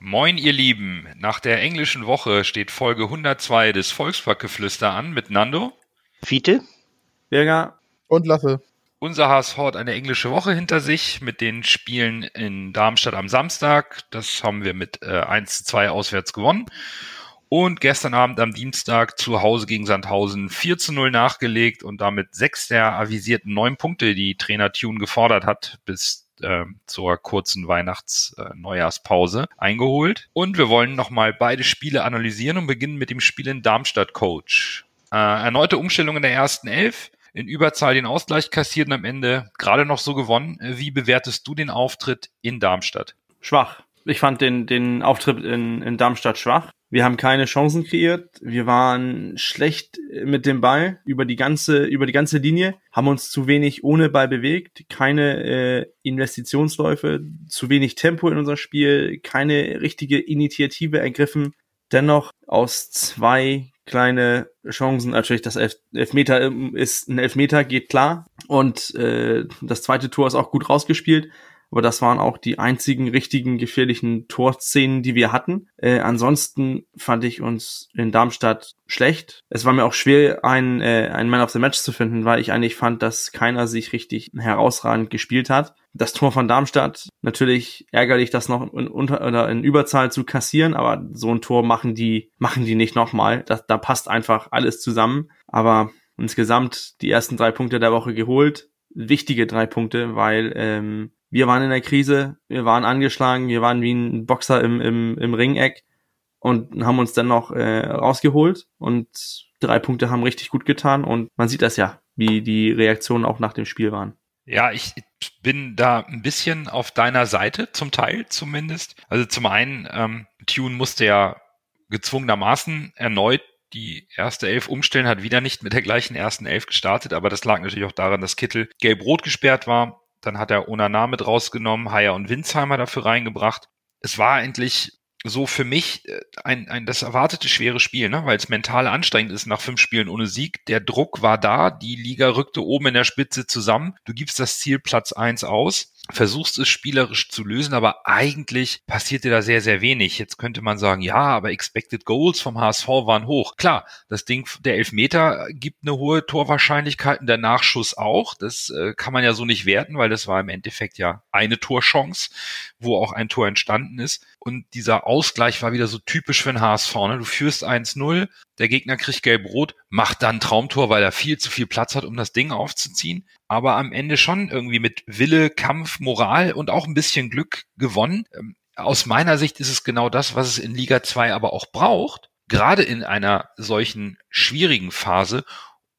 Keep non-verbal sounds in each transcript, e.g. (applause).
Moin, ihr Lieben. Nach der englischen Woche steht Folge 102 des Volksparkgeflüster an mit Nando. Fiete. Birger. Und Lasse. Unser HSV hat eine englische Woche hinter sich mit den Spielen in Darmstadt am Samstag. Das haben wir mit äh, 1 zu 2 auswärts gewonnen. Und gestern Abend am Dienstag zu Hause gegen Sandhausen 4 zu 0 nachgelegt und damit sechs der avisierten neun Punkte, die Trainer Tune gefordert hat, bis äh, zur kurzen Weihnachts-Neujahrspause äh, eingeholt. Und wir wollen nochmal beide Spiele analysieren und beginnen mit dem Spiel in Darmstadt Coach. Äh, erneute Umstellung in der ersten Elf. In Überzahl den Ausgleich kassiert und am Ende gerade noch so gewonnen. Wie bewertest du den Auftritt in Darmstadt? Schwach. Ich fand den, den Auftritt in, in Darmstadt schwach. Wir haben keine Chancen kreiert. Wir waren schlecht mit dem Ball über die ganze, über die ganze Linie, haben uns zu wenig ohne Ball bewegt, keine äh, Investitionsläufe, zu wenig Tempo in unser Spiel, keine richtige Initiative ergriffen. Dennoch aus zwei kleine Chancen, natürlich das Elf Elfmeter ähm, ist ein Elfmeter, geht klar. Und äh, das zweite Tor ist auch gut rausgespielt. Aber das waren auch die einzigen richtigen gefährlichen Torszenen, die wir hatten. Äh, ansonsten fand ich uns in Darmstadt schlecht. Es war mir auch schwer, einen, äh, einen Man of the Match zu finden, weil ich eigentlich fand, dass keiner sich richtig herausragend gespielt hat. Das Tor von Darmstadt, natürlich ärgerlich, das noch in, unter oder in Überzahl zu kassieren, aber so ein Tor machen die, machen die nicht nochmal. Da, da passt einfach alles zusammen. Aber insgesamt die ersten drei Punkte der Woche geholt. Wichtige drei Punkte, weil ähm, wir waren in der Krise, wir waren angeschlagen, wir waren wie ein Boxer im, im, im Ringeck und haben uns dann noch äh, rausgeholt und drei Punkte haben richtig gut getan und man sieht das ja, wie die Reaktionen auch nach dem Spiel waren. Ja, ich bin da ein bisschen auf deiner Seite, zum Teil zumindest. Also zum einen, ähm, Tune musste ja gezwungenermaßen erneut die erste Elf umstellen, hat wieder nicht mit der gleichen ersten Elf gestartet, aber das lag natürlich auch daran, dass Kittel gelb-rot gesperrt war dann hat er Onana mit rausgenommen, Haier und Winsheimer dafür reingebracht. Es war eigentlich so für mich äh, ein, ein das erwartete schwere Spiel, ne? weil es mental anstrengend ist nach fünf Spielen ohne Sieg. Der Druck war da, die Liga rückte oben in der Spitze zusammen. Du gibst das Ziel Platz eins aus versuchst es spielerisch zu lösen, aber eigentlich passiert dir da sehr, sehr wenig. Jetzt könnte man sagen, ja, aber Expected Goals vom HSV waren hoch. Klar, das Ding, der Elfmeter gibt eine hohe Torwahrscheinlichkeit und der Nachschuss auch. Das äh, kann man ja so nicht werten, weil das war im Endeffekt ja eine Torchance, wo auch ein Tor entstanden ist. Und dieser Ausgleich war wieder so typisch für den HSV. Ne? Du führst 1-0, der Gegner kriegt gelb-rot, macht dann Traumtor, weil er viel zu viel Platz hat, um das Ding aufzuziehen. Aber am Ende schon irgendwie mit Wille, Kampf, Moral und auch ein bisschen Glück gewonnen. Ähm, aus meiner Sicht ist es genau das, was es in Liga 2 aber auch braucht. Gerade in einer solchen schwierigen Phase,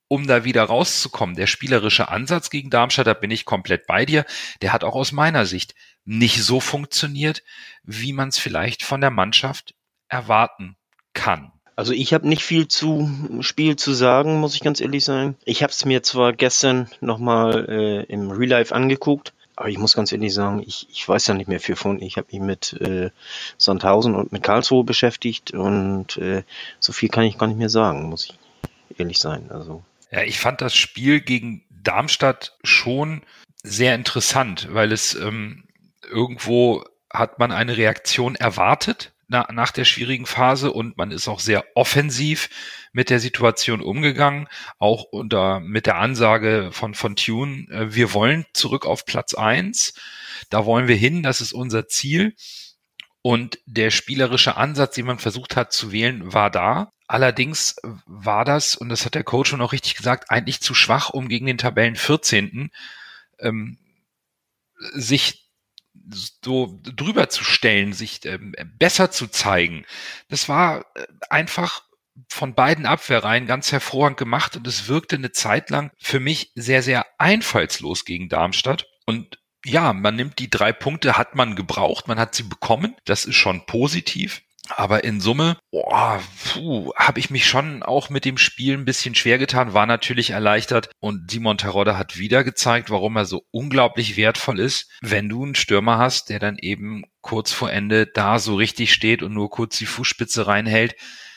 um da wieder rauszukommen. Der spielerische Ansatz gegen Darmstadt, da bin ich komplett bei dir, der hat auch aus meiner Sicht nicht so funktioniert, wie man es vielleicht von der Mannschaft erwarten kann. Also ich habe nicht viel zu Spiel zu sagen, muss ich ganz ehrlich sagen. Ich habe es mir zwar gestern nochmal äh, im Real Life angeguckt, aber ich muss ganz ehrlich sagen, ich, ich weiß ja nicht mehr viel von. Ich habe mich mit äh, Sandhausen und mit Karlsruhe beschäftigt und äh, so viel kann ich gar nicht mehr sagen, muss ich ehrlich sein. Also ja, ich fand das Spiel gegen Darmstadt schon sehr interessant, weil es ähm, irgendwo hat man eine Reaktion erwartet na, nach der schwierigen Phase und man ist auch sehr offensiv mit der Situation umgegangen, auch unter mit der Ansage von von Tune, äh, wir wollen zurück auf Platz eins, da wollen wir hin, das ist unser Ziel. Und der spielerische Ansatz, den man versucht hat zu wählen, war da. Allerdings war das, und das hat der Coach schon auch richtig gesagt, eigentlich zu schwach, um gegen den Tabellen 14. Ähm, sich so drüber zu stellen, sich ähm, besser zu zeigen. Das war äh, einfach von beiden Abwehrreihen ganz hervorragend gemacht und es wirkte eine Zeit lang für mich sehr, sehr einfallslos gegen Darmstadt. Und ja, man nimmt die drei Punkte, hat man gebraucht, man hat sie bekommen. Das ist schon positiv. Aber in Summe, habe ich mich schon auch mit dem Spiel ein bisschen schwer getan, war natürlich erleichtert und Simon Terodde hat wieder gezeigt, warum er so unglaublich wertvoll ist, wenn du einen Stürmer hast, der dann eben kurz vor Ende da so richtig steht und nur kurz die Fußspitze reinhält.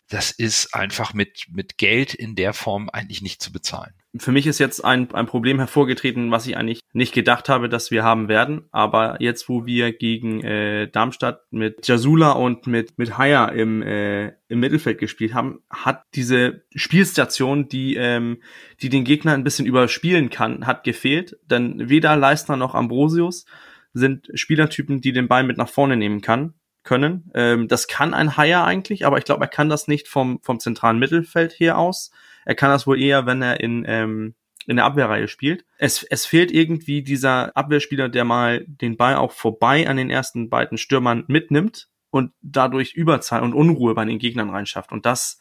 Das ist einfach mit, mit Geld in der Form eigentlich nicht zu bezahlen für mich ist jetzt ein, ein Problem hervorgetreten, was ich eigentlich nicht gedacht habe, dass wir haben werden. Aber jetzt, wo wir gegen äh, Darmstadt mit Jasula und mit, mit Haya im, äh, im Mittelfeld gespielt haben, hat diese Spielstation, die, ähm, die den Gegner ein bisschen überspielen kann, hat gefehlt. Denn weder Leistner noch Ambrosius sind Spielertypen, die den Ball mit nach vorne nehmen kann können. Ähm, das kann ein Haya eigentlich, aber ich glaube, er kann das nicht vom, vom zentralen Mittelfeld her aus. Er kann das wohl eher, wenn er in, ähm, in der Abwehrreihe spielt. Es, es fehlt irgendwie dieser Abwehrspieler, der mal den Ball auch vorbei an den ersten beiden Stürmern mitnimmt und dadurch Überzahl und Unruhe bei den Gegnern reinschafft. Und das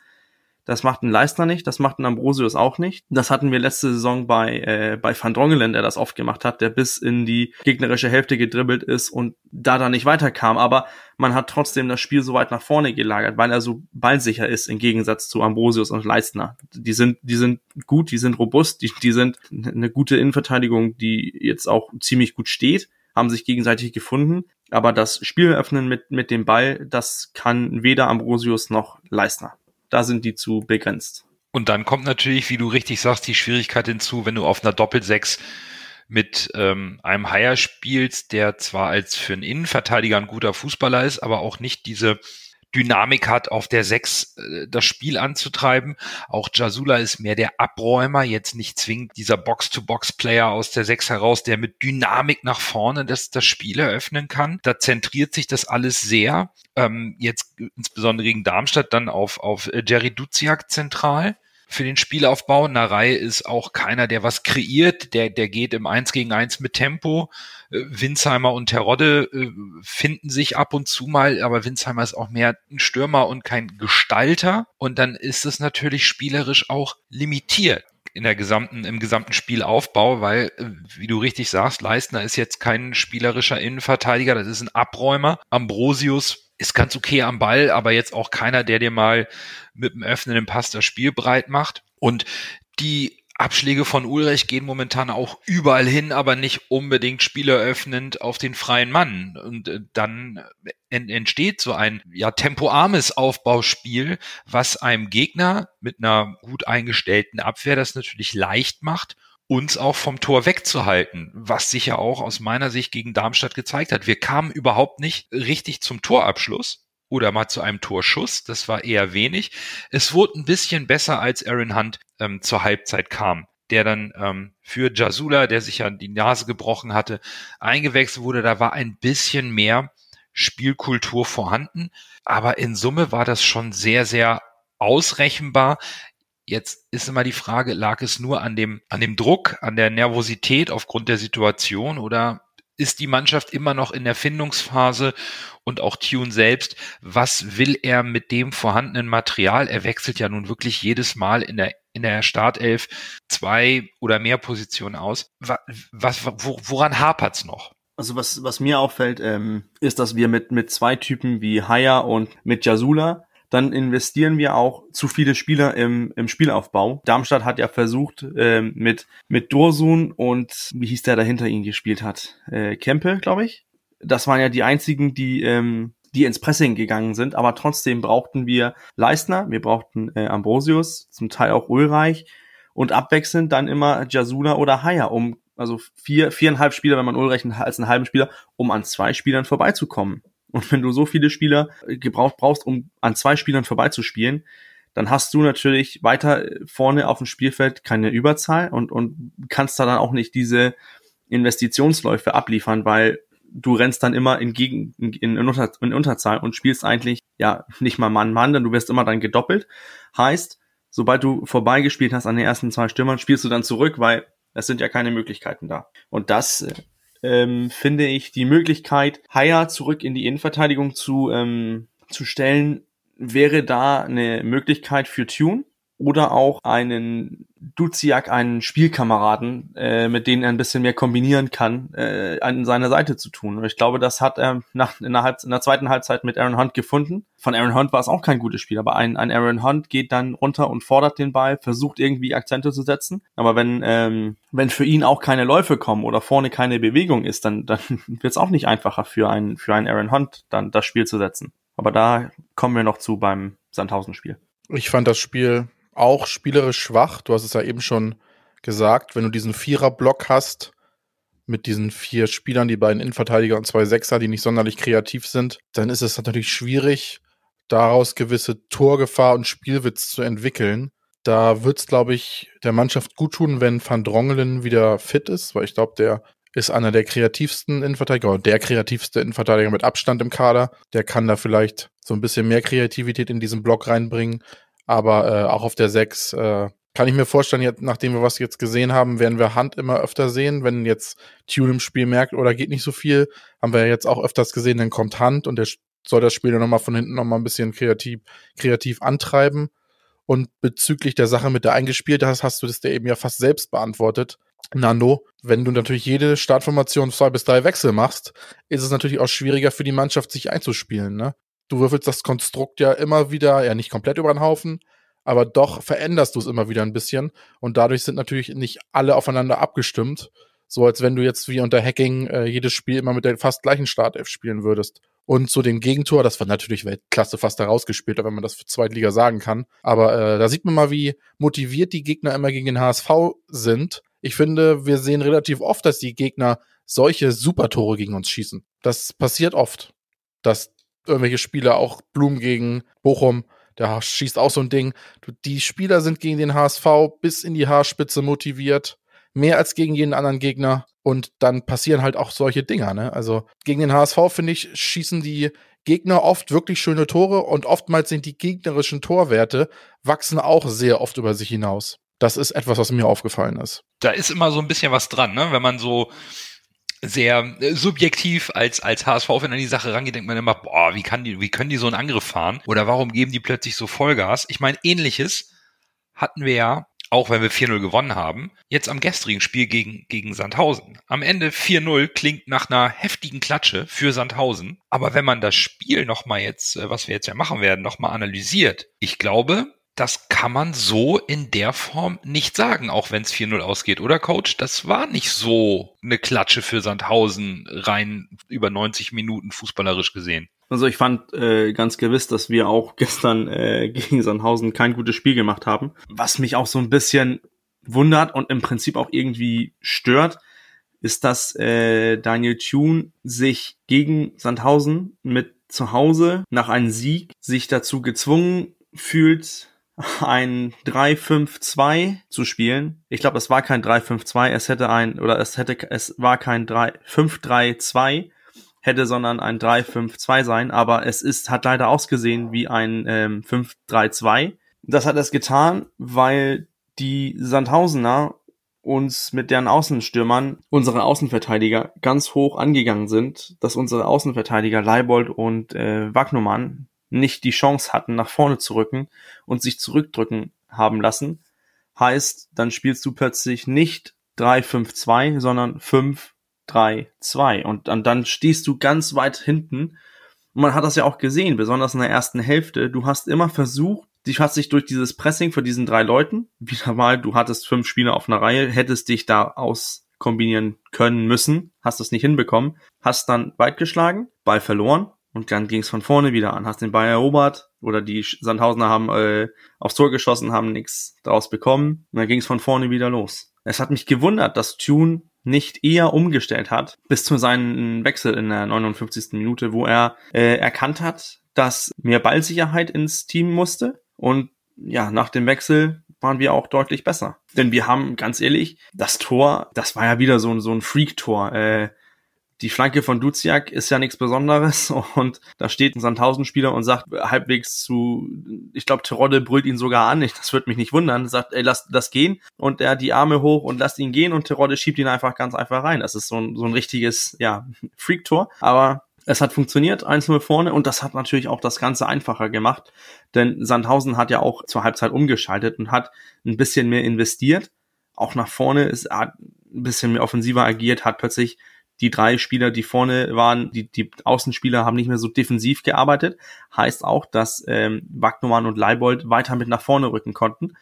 das macht ein Leistner nicht, das macht ein Ambrosius auch nicht. Das hatten wir letzte Saison bei, äh, bei Van Drongelen, der das oft gemacht hat, der bis in die gegnerische Hälfte gedribbelt ist und da dann nicht weiterkam. Aber man hat trotzdem das Spiel so weit nach vorne gelagert, weil er so ballsicher ist im Gegensatz zu Ambrosius und Leistner. Die sind, die sind gut, die sind robust, die, die sind eine gute Innenverteidigung, die jetzt auch ziemlich gut steht haben sich gegenseitig gefunden. Aber das Spiel öffnen mit, mit dem Ball, das kann weder Ambrosius noch Leistner da sind die zu begrenzt. Und dann kommt natürlich, wie du richtig sagst, die Schwierigkeit hinzu, wenn du auf einer Doppelsechs mit ähm, einem Haier spielst, der zwar als für einen Innenverteidiger ein guter Fußballer ist, aber auch nicht diese Dynamik hat, auf der Sechs äh, das Spiel anzutreiben. Auch Jasula ist mehr der Abräumer, jetzt nicht zwingend dieser Box-to-Box-Player aus der Sechs heraus, der mit Dynamik nach vorne das, das Spiel eröffnen kann. Da zentriert sich das alles sehr. Ähm, jetzt insbesondere gegen Darmstadt dann auf, auf Jerry Duziak zentral für den Spielaufbau. Narei ist auch keiner, der was kreiert. Der, der geht im Eins gegen Eins mit Tempo. Äh, Winsheimer und Terodde äh, finden sich ab und zu mal, aber Winsheimer ist auch mehr ein Stürmer und kein Gestalter. Und dann ist es natürlich spielerisch auch limitiert in der gesamten, im gesamten Spielaufbau, weil, äh, wie du richtig sagst, Leistner ist jetzt kein spielerischer Innenverteidiger, das ist ein Abräumer. Ambrosius ist ganz okay am Ball, aber jetzt auch keiner, der dir mal mit dem öffnenden Pass das Spiel breit macht. Und die Abschläge von Ulrich gehen momentan auch überall hin, aber nicht unbedingt spieleröffnend auf den freien Mann. Und äh, dann entsteht so ein ja tempoarmes Aufbauspiel, was einem Gegner mit einer gut eingestellten Abwehr das natürlich leicht macht uns auch vom Tor wegzuhalten, was sich ja auch aus meiner Sicht gegen Darmstadt gezeigt hat. Wir kamen überhaupt nicht richtig zum Torabschluss oder mal zu einem Torschuss. Das war eher wenig. Es wurde ein bisschen besser, als Aaron Hunt ähm, zur Halbzeit kam der dann ähm, für Jasula, der sich ja die Nase gebrochen hatte, eingewechselt wurde. Da war ein bisschen mehr Spielkultur vorhanden. Aber in Summe war das schon sehr, sehr ausrechenbar. Jetzt ist immer die Frage, lag es nur an dem, an dem Druck, an der Nervosität aufgrund der Situation oder ist die Mannschaft immer noch in der Findungsphase und auch Tune selbst, was will er mit dem vorhandenen Material? Er wechselt ja nun wirklich jedes Mal in der in der Startelf zwei oder mehr Positionen aus. Was, woran hapert's noch? Also was, was mir auffällt, ähm, ist, dass wir mit, mit zwei Typen wie Haya und mit Jasula dann investieren wir auch zu viele Spieler im, im Spielaufbau. Darmstadt hat ja versucht, ähm, mit, mit Dorsun und wie hieß der dahinter ihn gespielt hat? Äh, Kempe, glaube ich. Das waren ja die einzigen, die, ähm, die ins Pressing gegangen sind, aber trotzdem brauchten wir Leistner, wir brauchten äh, Ambrosius, zum Teil auch Ulreich und abwechselnd dann immer Jasula oder Haya, um also vier, viereinhalb Spieler, wenn man Ulreich als einen halben Spieler, um an zwei Spielern vorbeizukommen. Und wenn du so viele Spieler gebraucht brauchst, um an zwei Spielern vorbeizuspielen, dann hast du natürlich weiter vorne auf dem Spielfeld keine Überzahl und, und kannst da dann auch nicht diese Investitionsläufe abliefern, weil du rennst dann immer in, Gegen, in, in, Unter, in Unterzahl und spielst eigentlich ja nicht mal Mann-Mann, denn du wirst immer dann gedoppelt. Heißt, sobald du vorbeigespielt hast an den ersten zwei Stürmern, spielst du dann zurück, weil es sind ja keine Möglichkeiten da. Und das ähm, finde ich die Möglichkeit, Haya zurück in die Innenverteidigung zu, ähm, zu stellen, wäre da eine Möglichkeit für Tune oder auch einen Duziak einen Spielkameraden, äh, mit denen er ein bisschen mehr kombinieren kann, äh, an seiner Seite zu tun. Und ich glaube, das hat er nach, in, der in der zweiten Halbzeit mit Aaron Hunt gefunden. Von Aaron Hunt war es auch kein gutes Spiel, aber ein, ein Aaron Hunt geht dann runter und fordert den Ball, versucht irgendwie Akzente zu setzen. Aber wenn, ähm, wenn für ihn auch keine Läufe kommen oder vorne keine Bewegung ist, dann, dann (laughs) wird es auch nicht einfacher für einen, für einen Aaron Hunt, dann das Spiel zu setzen. Aber da kommen wir noch zu beim Sandhausen-Spiel. Ich fand das Spiel auch spielerisch schwach. Du hast es ja eben schon gesagt, wenn du diesen Vierer-Block hast, mit diesen vier Spielern, die beiden Innenverteidiger und zwei Sechser, die nicht sonderlich kreativ sind, dann ist es natürlich schwierig, daraus gewisse Torgefahr und Spielwitz zu entwickeln. Da wird es, glaube ich, der Mannschaft gut tun, wenn Van Drongelen wieder fit ist, weil ich glaube, der ist einer der kreativsten Innenverteidiger, oder der kreativste Innenverteidiger mit Abstand im Kader. Der kann da vielleicht so ein bisschen mehr Kreativität in diesen Block reinbringen. Aber äh, auch auf der 6 äh, kann ich mir vorstellen, jetzt, nachdem wir was jetzt gesehen haben, werden wir Hand immer öfter sehen. Wenn jetzt Tune im Spiel merkt, oder geht nicht so viel, haben wir jetzt auch öfters gesehen, dann kommt Hand und der soll das Spiel dann nochmal von hinten nochmal ein bisschen kreativ, kreativ antreiben. Und bezüglich der Sache mit der eingespielt hast, hast du das dir eben ja fast selbst beantwortet. Nando, wenn du natürlich jede Startformation zwei bis drei Wechsel machst, ist es natürlich auch schwieriger für die Mannschaft, sich einzuspielen. Ne? Du würfelst das Konstrukt ja immer wieder, ja nicht komplett über den Haufen, aber doch veränderst du es immer wieder ein bisschen und dadurch sind natürlich nicht alle aufeinander abgestimmt, so als wenn du jetzt wie unter Hacking äh, jedes Spiel immer mit der fast gleichen Startelf spielen würdest. Und zu dem Gegentor, das war natürlich Weltklasse fast herausgespielt, wenn man das für Zweitliga sagen kann. Aber äh, da sieht man mal, wie motiviert die Gegner immer gegen den HSV sind ich finde, wir sehen relativ oft, dass die Gegner solche Supertore gegen uns schießen. Das passiert oft, dass irgendwelche Spieler, auch Blum gegen Bochum, der schießt auch so ein Ding. Die Spieler sind gegen den HSV bis in die Haarspitze motiviert, mehr als gegen jeden anderen Gegner. Und dann passieren halt auch solche Dinger. Ne? Also gegen den HSV, finde ich, schießen die Gegner oft wirklich schöne Tore und oftmals sind die gegnerischen Torwerte wachsen auch sehr oft über sich hinaus. Das ist etwas, was mir aufgefallen ist. Da ist immer so ein bisschen was dran, ne? Wenn man so sehr äh, subjektiv als als HSV-Fan an die Sache rangeht, denkt man immer, boah, wie kann die, wie können die so einen Angriff fahren? Oder warum geben die plötzlich so Vollgas? Ich meine, ähnliches hatten wir ja, auch wenn wir 4-0 gewonnen haben, jetzt am gestrigen Spiel gegen, gegen Sandhausen. Am Ende 4-0 klingt nach einer heftigen Klatsche für Sandhausen. Aber wenn man das Spiel nochmal jetzt, äh, was wir jetzt ja machen werden, nochmal analysiert, ich glaube, das kann man so in der Form nicht sagen, auch wenn es 4-0 ausgeht, oder Coach? Das war nicht so eine Klatsche für Sandhausen rein über 90 Minuten fußballerisch gesehen. Also ich fand äh, ganz gewiss, dass wir auch (laughs) gestern äh, gegen Sandhausen kein gutes Spiel gemacht haben. Was mich auch so ein bisschen wundert und im Prinzip auch irgendwie stört, ist, dass äh, Daniel Thune sich gegen Sandhausen mit zu Hause nach einem Sieg sich dazu gezwungen fühlt, ein 3-5-2 zu spielen. Ich glaube, es war kein 3-5-2, es hätte ein, oder es hätte, es war kein 5-3-2, hätte, sondern ein 3-5-2 sein, aber es ist, hat leider ausgesehen wie ein ähm, 5-3-2. Das hat es getan, weil die Sandhausener uns mit deren Außenstürmern, unsere Außenverteidiger, ganz hoch angegangen sind, dass unsere Außenverteidiger Leibold und äh, Wagnumann nicht die Chance hatten, nach vorne zu rücken und sich zurückdrücken haben lassen, heißt, dann spielst du plötzlich nicht 3-5-2, sondern 5-3-2 und dann, dann stehst du ganz weit hinten. Und man hat das ja auch gesehen, besonders in der ersten Hälfte, du hast immer versucht, dich hast dich durch dieses Pressing von diesen drei Leuten, wieder mal, du hattest fünf Spieler auf einer Reihe, hättest dich da auskombinieren können müssen, hast das nicht hinbekommen, hast dann weit geschlagen, Ball verloren, und dann ging es von vorne wieder an. Hast den Ball erobert oder die Sandhausener haben äh, aufs Tor geschossen, haben nichts daraus bekommen. Und dann ging es von vorne wieder los. Es hat mich gewundert, dass Tune nicht eher umgestellt hat, bis zu seinem Wechsel in der 59. Minute, wo er äh, erkannt hat, dass mehr Ballsicherheit ins Team musste. Und ja, nach dem Wechsel waren wir auch deutlich besser. Denn wir haben, ganz ehrlich, das Tor, das war ja wieder so, so ein Freak-Tor. Äh, die Flanke von Duziak ist ja nichts Besonderes. (laughs) Und da steht ein Sandhausen-Spieler und sagt halbwegs zu, ich glaube, Terodde brüllt ihn sogar an, ich, das würde mich nicht wundern, sagt, ey, lass das gehen. Und er die Arme hoch und lasst ihn gehen. Und Terodde schiebt ihn einfach ganz einfach rein. Das ist so ein, so ein richtiges, ja, (laughs) Freak-Tor, aber Es hat funktioniert, 1-0 vorne. Und das hat natürlich auch das Ganze einfacher gemacht, denn Sandhausen hat ja auch zur Halbzeit umgeschaltet und hat ein bisschen mehr investiert. Auch nach vorne ist hat ein bisschen mehr offensiver agiert, hat plötzlich die drei Spieler, die vorne waren, die, die Außenspieler haben nicht mehr so defensiv gearbeitet. Heißt auch, dass ähm, Wagnumann und Leibold weiter mit nach vorne rücken konnten.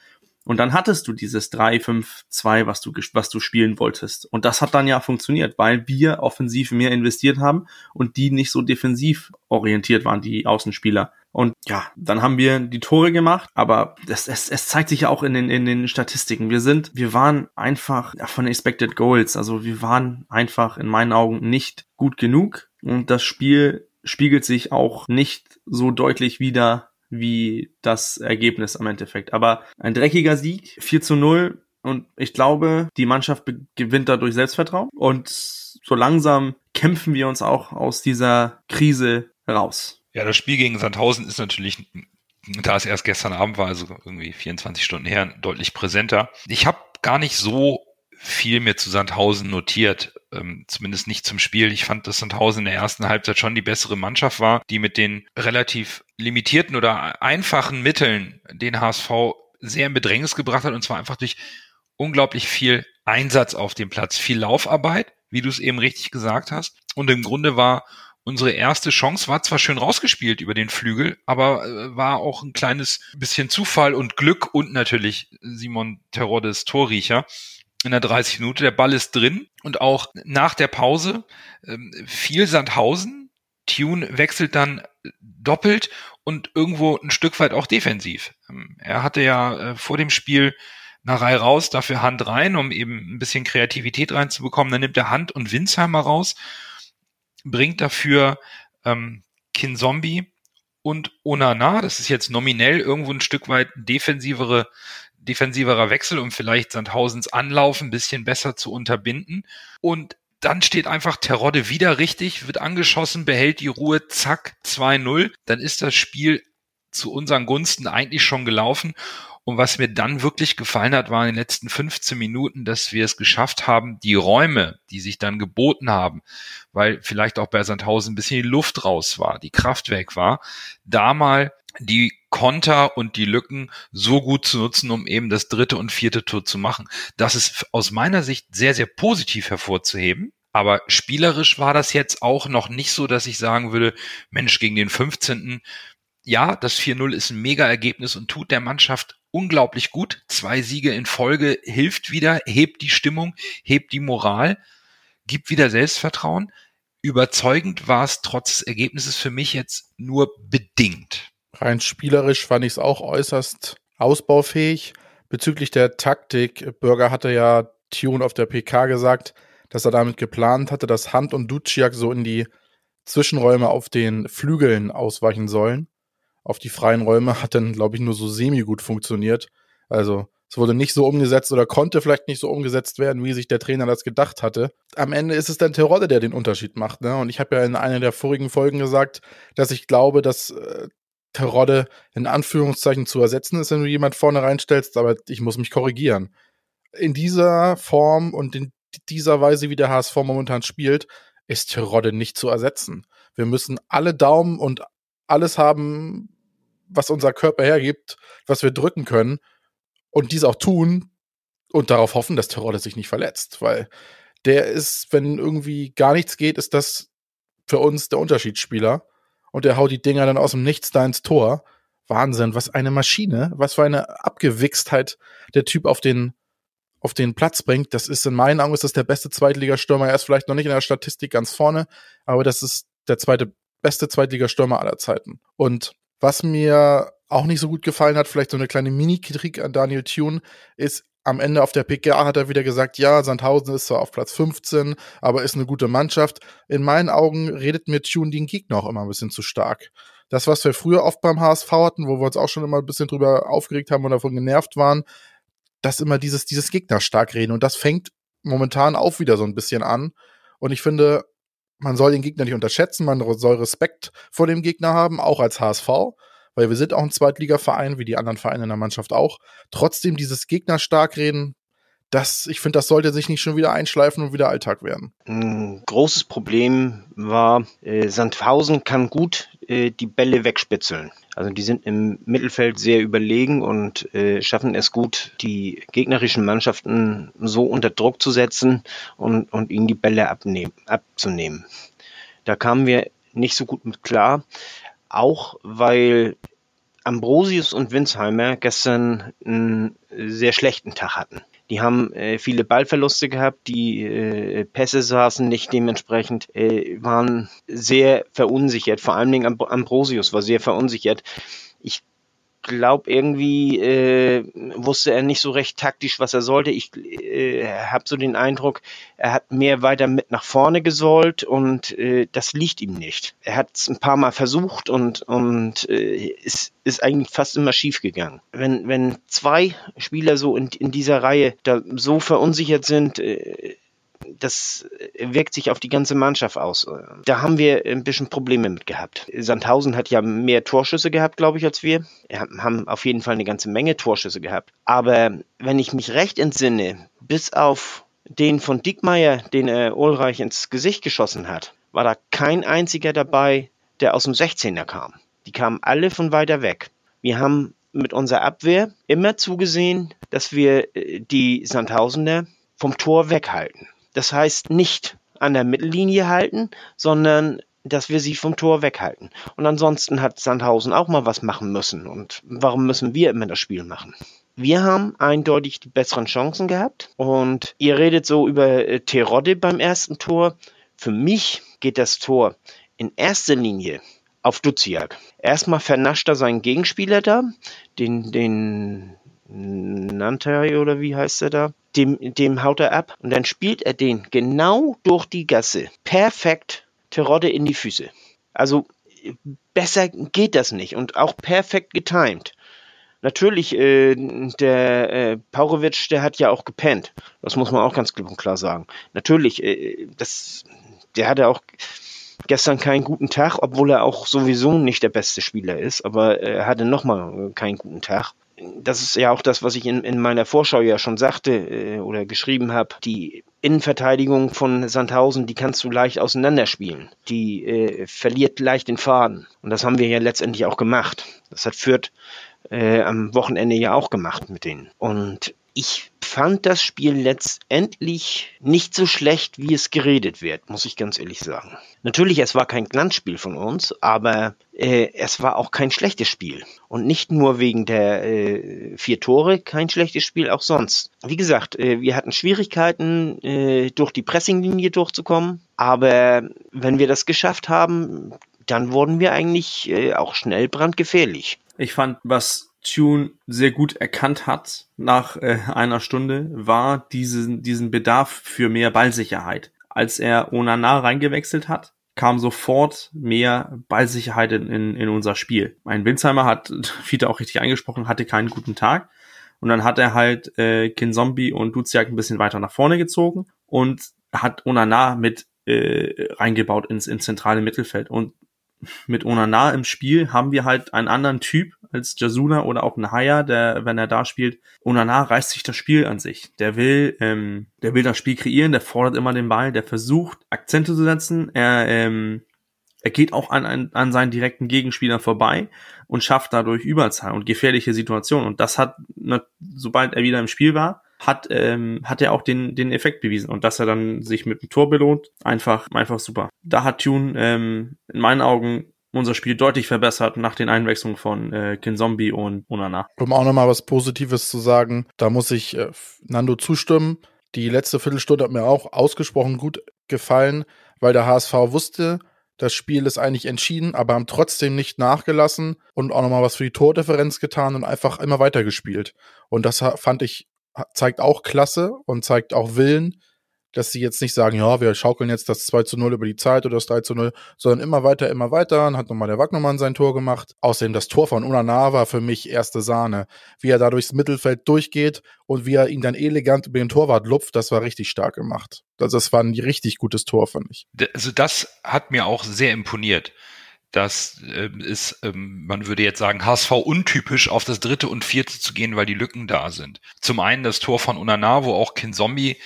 Und dann hattest du dieses 3-5-2, was du, was du spielen wolltest. Und das hat dann ja funktioniert, weil wir offensiv mehr investiert haben und die nicht so defensiv orientiert waren, die Außenspieler. Und ja, dann haben wir die Tore gemacht, aber es, es, es zeigt sich ja auch in den, in den Statistiken. Wir sind, wir waren einfach von Expected Goals, also wir waren einfach in meinen Augen nicht gut genug. Und das Spiel spiegelt sich auch nicht so deutlich wieder wie das Ergebnis am Endeffekt. Aber ein dreckiger Sieg, 4 zu 0. Und ich glaube, die Mannschaft gewinnt dadurch Selbstvertrauen. Und so langsam kämpfen wir uns auch aus dieser Krise raus. Ja, das Spiel gegen Sandhausen ist natürlich, da es erst gestern Abend war, also irgendwie 24 Stunden her, deutlich präsenter. Ich habe gar nicht so viel mir zu Sandhausen notiert, ähm, zumindest nicht zum Spiel. Ich fand, dass Sandhausen in der ersten Halbzeit schon die bessere Mannschaft war, die mit den relativ limitierten oder einfachen Mitteln den HSV sehr in Bedrängnis gebracht hat und zwar einfach durch unglaublich viel Einsatz auf dem Platz, viel Laufarbeit, wie du es eben richtig gesagt hast. Und im Grunde war unsere erste Chance war zwar schön rausgespielt über den Flügel, aber äh, war auch ein kleines bisschen Zufall und Glück und natürlich Simon Teroddes Torriecher, in der 30 Minute. Der Ball ist drin und auch nach der Pause ähm, viel Sandhausen. Tune wechselt dann doppelt und irgendwo ein Stück weit auch defensiv. Ähm, er hatte ja äh, vor dem Spiel eine Reihe raus, dafür Hand rein, um eben ein bisschen Kreativität reinzubekommen. Dann nimmt er Hand und Winsheimer raus, bringt dafür ähm, Kinzombie und Onana. Das ist jetzt nominell irgendwo ein Stück weit defensivere defensiverer Wechsel, um vielleicht Sandhausens Anlauf ein bisschen besser zu unterbinden. Und dann steht einfach Terodde wieder richtig, wird angeschossen, behält die Ruhe, zack, 2-0. Dann ist das Spiel zu unseren Gunsten eigentlich schon gelaufen. Und was mir dann wirklich gefallen hat, war in den letzten 15 Minuten, dass wir es geschafft haben, die Räume, die sich dann geboten haben, weil vielleicht auch bei Sandhausen ein bisschen die Luft raus war, die Kraft weg war, da mal die Konter und die Lücken so gut zu nutzen, um eben das dritte und vierte Tor zu machen. Das ist aus meiner Sicht sehr, sehr positiv hervorzuheben. Aber spielerisch war das jetzt auch noch nicht so, dass ich sagen würde, Mensch, gegen den 15. Ja, das 4-0 ist ein Mega-Ergebnis und tut der Mannschaft unglaublich gut. Zwei Siege in Folge hilft wieder, hebt die Stimmung, hebt die Moral, gibt wieder Selbstvertrauen. Überzeugend war es trotz des Ergebnisses für mich jetzt nur bedingt. Rein spielerisch fand ich es auch äußerst ausbaufähig. Bezüglich der Taktik, Bürger hatte ja Tune auf der PK gesagt, dass er damit geplant hatte, dass Hand und Duciak so in die Zwischenräume auf den Flügeln ausweichen sollen. Auf die freien Räume hat dann, glaube ich, nur so semi-gut funktioniert. Also es wurde nicht so umgesetzt oder konnte vielleicht nicht so umgesetzt werden, wie sich der Trainer das gedacht hatte. Am Ende ist es dann Terodde, der den Unterschied macht. Ne? Und ich habe ja in einer der vorigen Folgen gesagt, dass ich glaube, dass äh, Terodde in Anführungszeichen zu ersetzen ist, wenn du jemand vorne reinstellst, aber ich muss mich korrigieren. In dieser Form und in dieser Weise, wie der HSV momentan spielt, ist Terodde nicht zu ersetzen. Wir müssen alle Daumen und alles haben, was unser Körper hergibt, was wir drücken können und dies auch tun und darauf hoffen, dass Terodde sich nicht verletzt, weil der ist, wenn irgendwie gar nichts geht, ist das für uns der Unterschiedsspieler und er haut die Dinger dann aus dem Nichts da ins Tor. Wahnsinn, was eine Maschine, was für eine Abgewichstheit der Typ auf den, auf den Platz bringt. Das ist in meinen Augen ist das der beste Zweitligastürmer. Er ist vielleicht noch nicht in der Statistik ganz vorne, aber das ist der zweite beste Zweitligastürmer aller Zeiten. Und was mir auch nicht so gut gefallen hat, vielleicht so eine kleine Mini-Kritik an Daniel Thune, ist, am Ende auf der PK hat er wieder gesagt, ja, Sandhausen ist zwar auf Platz 15, aber ist eine gute Mannschaft. In meinen Augen redet mir Tune den Gegner auch immer ein bisschen zu stark. Das, was wir früher oft beim HSV hatten, wo wir uns auch schon immer ein bisschen drüber aufgeregt haben und davon genervt waren, dass immer dieses, dieses Gegner stark reden. Und das fängt momentan auch wieder so ein bisschen an. Und ich finde, man soll den Gegner nicht unterschätzen, man soll Respekt vor dem Gegner haben, auch als HSV weil wir sind auch ein Zweitligaverein, wie die anderen Vereine in der Mannschaft auch. Trotzdem dieses Gegner stark reden, das, ich finde, das sollte sich nicht schon wieder einschleifen und wieder Alltag werden. Ein großes Problem war, äh, Sandhausen kann gut äh, die Bälle wegspitzeln. Also die sind im Mittelfeld sehr überlegen und äh, schaffen es gut, die gegnerischen Mannschaften so unter Druck zu setzen und, und ihnen die Bälle abnehmen, abzunehmen. Da kamen wir nicht so gut mit klar, auch weil Ambrosius und Winsheimer gestern einen sehr schlechten Tag hatten. Die haben äh, viele Ballverluste gehabt, die äh, Pässe saßen nicht dementsprechend, äh, waren sehr verunsichert. Vor allen Dingen Ambrosius war sehr verunsichert. Ich glaube, irgendwie äh, wusste er nicht so recht taktisch, was er sollte. Ich äh, habe so den Eindruck, er hat mehr weiter mit nach vorne gesollt und äh, das liegt ihm nicht. Er hat es ein paar Mal versucht und, und äh, ist, ist eigentlich fast immer schief gegangen. Wenn, wenn zwei Spieler so in, in dieser Reihe da so verunsichert sind, äh, das wirkt sich auf die ganze Mannschaft aus. Da haben wir ein bisschen Probleme mit gehabt. Sandhausen hat ja mehr Torschüsse gehabt, glaube ich, als wir. Wir haben auf jeden Fall eine ganze Menge Torschüsse gehabt. Aber wenn ich mich recht entsinne, bis auf den von Diekmeyer, den er Ulreich ins Gesicht geschossen hat, war da kein einziger dabei, der aus dem 16er kam. Die kamen alle von weiter weg. Wir haben mit unserer Abwehr immer zugesehen, dass wir äh, die Sandhausener vom Tor weghalten. Das heißt nicht an der Mittellinie halten, sondern dass wir sie vom Tor weghalten. Und ansonsten hat Sandhausen auch mal was machen müssen. Und warum müssen wir immer das Spiel machen? Wir haben eindeutig die besseren Chancen gehabt. Und ihr redet so über äh, Terodde beim ersten Tor. Für mich geht das Tor in erster Linie auf Duziak. Erstmal vernascht er seinen Gegenspieler da, den, den Nantai oder wie heißt er da? Dem, dem haut er ab und dann spielt er den genau durch die Gasse. Perfekt Terodde in die Füße. Also besser geht das nicht und auch perfekt getimed. Natürlich, äh, der äh, Paurovic, der hat ja auch gepennt. Das muss man auch ganz klipp und klar sagen. Natürlich, äh, das, der hatte auch gestern keinen guten Tag, obwohl er auch sowieso nicht der beste Spieler ist, aber er hatte nochmal keinen guten Tag das ist ja auch das, was ich in, in meiner Vorschau ja schon sagte äh, oder geschrieben habe. Die Innenverteidigung von Sandhausen, die kannst du leicht auseinanderspielen. Die äh, verliert leicht den Faden. Und das haben wir ja letztendlich auch gemacht. Das hat Fürth äh, am Wochenende ja auch gemacht mit denen. Und ich fand das Spiel letztendlich nicht so schlecht, wie es geredet wird, muss ich ganz ehrlich sagen. Natürlich, es war kein Glanzspiel von uns, aber äh, es war auch kein schlechtes Spiel. Und nicht nur wegen der äh, vier Tore kein schlechtes Spiel, auch sonst. Wie gesagt, äh, wir hatten Schwierigkeiten, äh, durch die Pressinglinie durchzukommen, aber wenn wir das geschafft haben, dann wurden wir eigentlich äh, auch schnell brandgefährlich. Ich fand, was Tune sehr gut erkannt hat nach äh, einer Stunde, war diesen, diesen Bedarf für mehr Ballsicherheit. Als er Onana reingewechselt hat, kam sofort mehr Ballsicherheit in, in, in unser Spiel. Mein Winsheimer hat, (laughs) Fiete auch richtig angesprochen, hatte keinen guten Tag. Und dann hat er halt äh, Kinzombie und Duziak ein bisschen weiter nach vorne gezogen und hat Onana mit äh, reingebaut ins, ins zentrale Mittelfeld. Und mit Onana im Spiel haben wir halt einen anderen Typ als Jasuna oder auch ein Haya, der, wenn er da spielt, Onana reißt sich das Spiel an sich. Der will, ähm, der will das Spiel kreieren, der fordert immer den Ball, der versucht Akzente zu setzen, er, ähm, er geht auch an, an, an seinen direkten Gegenspielern vorbei und schafft dadurch Überzahl und gefährliche Situationen. Und das hat, ne, sobald er wieder im Spiel war, hat, ähm, hat er auch den, den Effekt bewiesen. Und dass er dann sich mit dem Tor belohnt, einfach, einfach super. Da hat Tune ähm, in meinen Augen unser Spiel deutlich verbessert nach den Einwechslungen von äh, Kinzombie und Onana. Um auch nochmal was Positives zu sagen, da muss ich äh, Nando zustimmen. Die letzte Viertelstunde hat mir auch ausgesprochen gut gefallen, weil der HSV wusste, das Spiel ist eigentlich entschieden, aber haben trotzdem nicht nachgelassen und auch nochmal was für die Tordifferenz getan und einfach immer weiter gespielt. Und das fand ich, zeigt auch Klasse und zeigt auch Willen, dass sie jetzt nicht sagen, ja, wir schaukeln jetzt das 2 zu 0 über die Zeit oder das 3 zu 0, sondern immer weiter, immer weiter. Dann hat nochmal der Wagnermann sein Tor gemacht. Außerdem das Tor von Unana war für mich erste Sahne. Wie er da durchs Mittelfeld durchgeht und wie er ihn dann elegant über den Torwart lupft, das war richtig stark gemacht. Das, das war ein richtig gutes Tor, fand ich. Also das hat mir auch sehr imponiert. Das äh, ist, ähm, man würde jetzt sagen, HSV untypisch, auf das dritte und vierte zu gehen, weil die Lücken da sind. Zum einen das Tor von Unana, wo auch Kin Zombie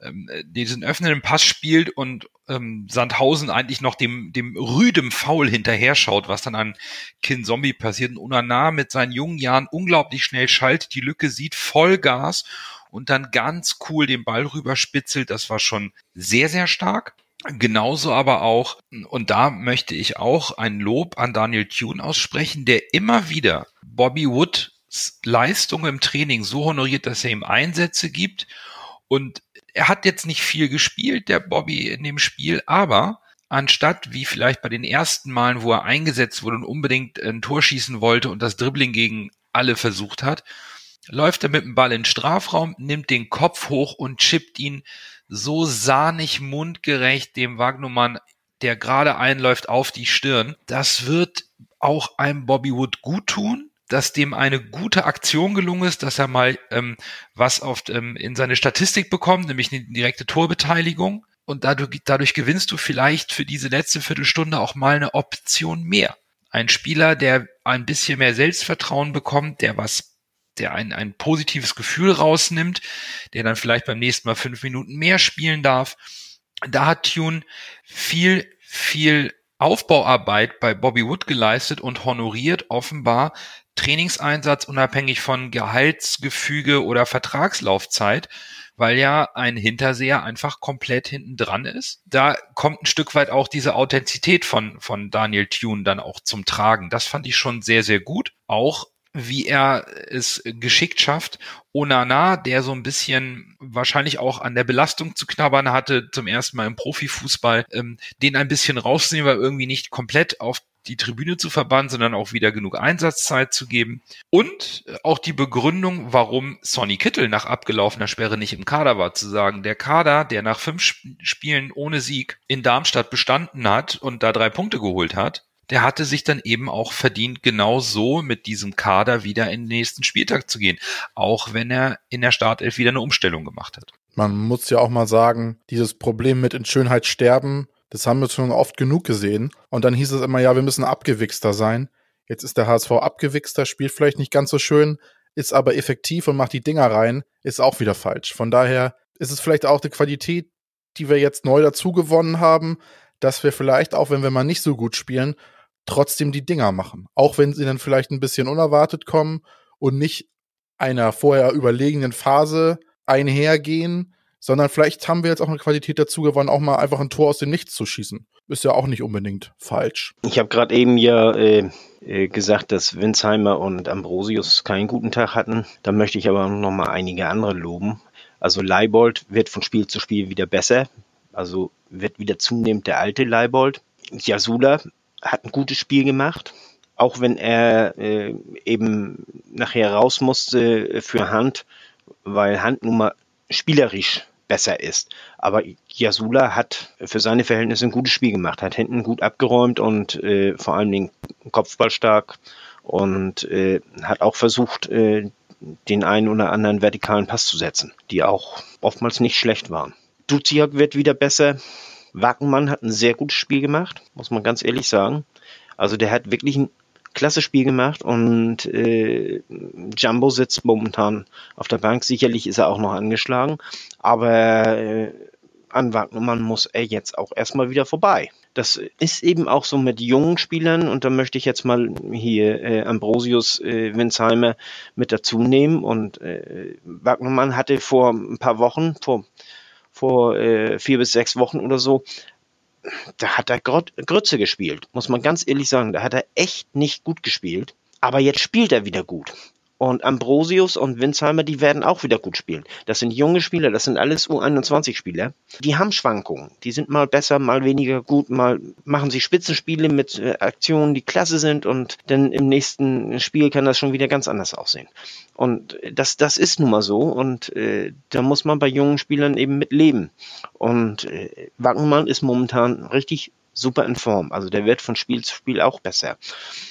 ähm, diesen öffnenden Pass spielt und ähm, Sandhausen eigentlich noch dem, dem rüdem Foul hinterher schaut, was dann an Kin Zombie passiert. Und Unana mit seinen jungen Jahren unglaublich schnell schaltet, die Lücke sieht, Vollgas und dann ganz cool den Ball rüberspitzelt. Das war schon sehr, sehr stark. Genauso aber auch, und da möchte ich auch ein Lob an Daniel Thune aussprechen, der immer wieder Bobby Woods Leistung im Training so honoriert, dass er ihm Einsätze gibt. Und er hat jetzt nicht viel gespielt, der Bobby in dem Spiel, aber anstatt wie vielleicht bei den ersten Malen, wo er eingesetzt wurde und unbedingt ein Tor schießen wollte und das Dribbling gegen alle versucht hat, läuft er mit dem Ball in den Strafraum, nimmt den Kopf hoch und chippt ihn so sahnig mundgerecht dem Wagnumann, der gerade einläuft, auf die Stirn. Das wird auch einem Bobby Wood gut tun, dass dem eine gute Aktion gelungen ist, dass er mal ähm, was auf, ähm, in seine Statistik bekommt, nämlich eine direkte Torbeteiligung. Und dadurch, dadurch gewinnst du vielleicht für diese letzte Viertelstunde auch mal eine Option mehr. Ein Spieler, der ein bisschen mehr Selbstvertrauen bekommt, der was der ein, ein positives Gefühl rausnimmt, der dann vielleicht beim nächsten Mal fünf Minuten mehr spielen darf. Da hat Tune viel, viel Aufbauarbeit bei Bobby Wood geleistet und honoriert offenbar Trainingseinsatz unabhängig von Gehaltsgefüge oder Vertragslaufzeit, weil ja ein Hinterseher einfach komplett hinten dran ist. Da kommt ein Stück weit auch diese Authentizität von, von Daniel Thune dann auch zum Tragen. Das fand ich schon sehr, sehr gut. Auch wie er es geschickt schafft. Onana, der so ein bisschen wahrscheinlich auch an der Belastung zu knabbern hatte, zum ersten Mal im Profifußball, ähm, den ein bisschen rausnehmen, weil irgendwie nicht komplett auf die Tribüne zu verbannen, sondern auch wieder genug Einsatzzeit zu geben. Und auch die Begründung, warum Sonny Kittel nach abgelaufener Sperre nicht im Kader war, zu sagen, der Kader, der nach fünf Spielen ohne Sieg in Darmstadt bestanden hat und da drei Punkte geholt hat, der hatte sich dann eben auch verdient, genau so mit diesem Kader wieder in den nächsten Spieltag zu gehen, auch wenn er in der Startelf wieder eine Umstellung gemacht hat. Man muss ja auch mal sagen, dieses Problem mit in Schönheit sterben, das haben wir schon oft genug gesehen. Und dann hieß es immer, ja, wir müssen abgewichster sein. Jetzt ist der HSV abgewichster, spielt vielleicht nicht ganz so schön, ist aber effektiv und macht die Dinger rein, ist auch wieder falsch. Von daher ist es vielleicht auch die Qualität, die wir jetzt neu dazu gewonnen haben, dass wir vielleicht, auch wenn wir mal nicht so gut spielen, trotzdem die Dinger machen. Auch wenn sie dann vielleicht ein bisschen unerwartet kommen und nicht einer vorher überlegenen Phase einhergehen, sondern vielleicht haben wir jetzt auch eine Qualität dazu gewonnen, auch mal einfach ein Tor aus dem Nichts zu schießen. Ist ja auch nicht unbedingt falsch. Ich habe gerade eben ja äh, äh, gesagt, dass Winsheimer und Ambrosius keinen guten Tag hatten. Da möchte ich aber noch mal einige andere loben. Also Leibold wird von Spiel zu Spiel wieder besser. Also wird wieder zunehmend der alte Leibold. Jasula hat ein gutes Spiel gemacht, auch wenn er äh, eben nachher raus musste für Hand, weil Hand nun mal spielerisch besser ist. Aber Yasula hat für seine Verhältnisse ein gutes Spiel gemacht, hat hinten gut abgeräumt und äh, vor allen Dingen Kopfball stark und äh, hat auch versucht, äh, den einen oder anderen vertikalen Pass zu setzen, die auch oftmals nicht schlecht waren. Duziak wird wieder besser, Wackenmann hat ein sehr gutes Spiel gemacht, muss man ganz ehrlich sagen. Also der hat wirklich ein klasse Spiel gemacht und äh, Jumbo sitzt momentan auf der Bank. Sicherlich ist er auch noch angeschlagen, aber äh, an Wagnermann muss er jetzt auch erstmal wieder vorbei. Das ist eben auch so mit jungen Spielern und da möchte ich jetzt mal hier äh, Ambrosius äh, Winsheimer mit dazu nehmen und äh, Wagnermann hatte vor ein paar Wochen, vor vor äh, vier bis sechs Wochen oder so, da hat er Grütze gespielt, muss man ganz ehrlich sagen. Da hat er echt nicht gut gespielt. Aber jetzt spielt er wieder gut. Und Ambrosius und Winsheimer, die werden auch wieder gut spielen. Das sind junge Spieler, das sind alles U21-Spieler. Die haben Schwankungen. Die sind mal besser, mal weniger gut, mal machen sie Spitzenspiele mit äh, Aktionen, die klasse sind und dann im nächsten Spiel kann das schon wieder ganz anders aussehen. Und das, das ist nun mal so und äh, da muss man bei jungen Spielern eben mit leben. Und äh, Wackenmann ist momentan richtig super in Form. Also der wird von Spiel zu Spiel auch besser.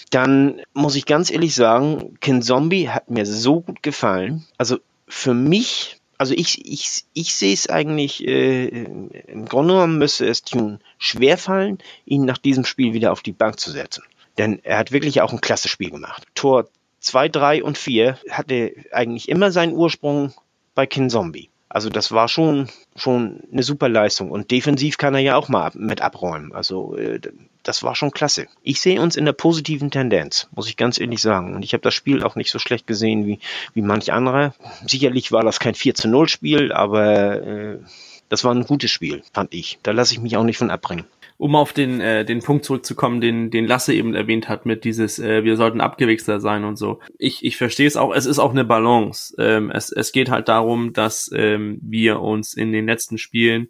Dann muss ich ganz ehrlich sagen, Kin Zombie hat mir so gut gefallen. Also für mich Also ich, ich, ich sehe es eigentlich, äh, im Grunde genommen müsste es Tune schwerfallen, ihn nach diesem Spiel wieder auf die Bank zu setzen. Denn er hat wirklich auch ein klasse Spiel gemacht. Tor 2, 3 und 4 hatte eigentlich immer seinen Ursprung bei Kin Zombie. Also das war schon, schon eine super Leistung. Und defensiv kann er ja auch mal mit abräumen. Also äh, das war schon klasse. Ich sehe uns in der positiven Tendenz, muss ich ganz ehrlich sagen. Und ich habe das Spiel auch nicht so schlecht gesehen wie, wie manch anderer. Sicherlich war das kein 4 zu 0 Spiel, aber äh, das war ein gutes Spiel, fand ich. Da lasse ich mich auch nicht von abbringen um auf den, äh, den Punkt zurückzukommen, den, den Lasse eben erwähnt hat, mit dieses, äh, wir sollten abgewichster sein und so. Ich, ich verstehe es auch, es ist auch eine Balance. Ähm, es, es geht halt darum, dass ähm, wir uns in den letzten Spielen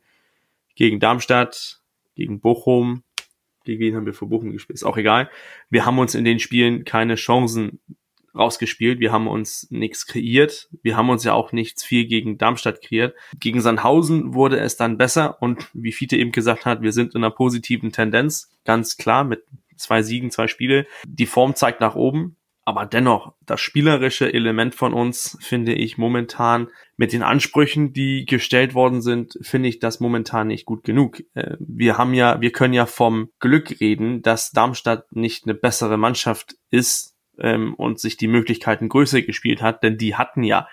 gegen Darmstadt, gegen Bochum, gegen wen haben wir vor Bochum gespielt, ist auch egal. Wir haben uns in den Spielen keine Chancen rausgespielt. Wir haben uns nichts kreiert. Wir haben uns ja auch nichts viel gegen Darmstadt kreiert. Gegen Sandhausen wurde es dann besser und wie Fiete eben gesagt hat, wir sind in einer positiven Tendenz, ganz klar, mit zwei Siegen, zwei Spiele. Die Form zeigt nach oben. Aber dennoch, das spielerische Element von uns finde ich momentan mit den Ansprüchen, die gestellt worden sind, finde ich das momentan nicht gut genug. Äh, wir haben ja, wir können ja vom Glück reden, dass Darmstadt nicht eine bessere Mannschaft ist ähm, und sich die Möglichkeiten größer gespielt hat, denn die hatten ja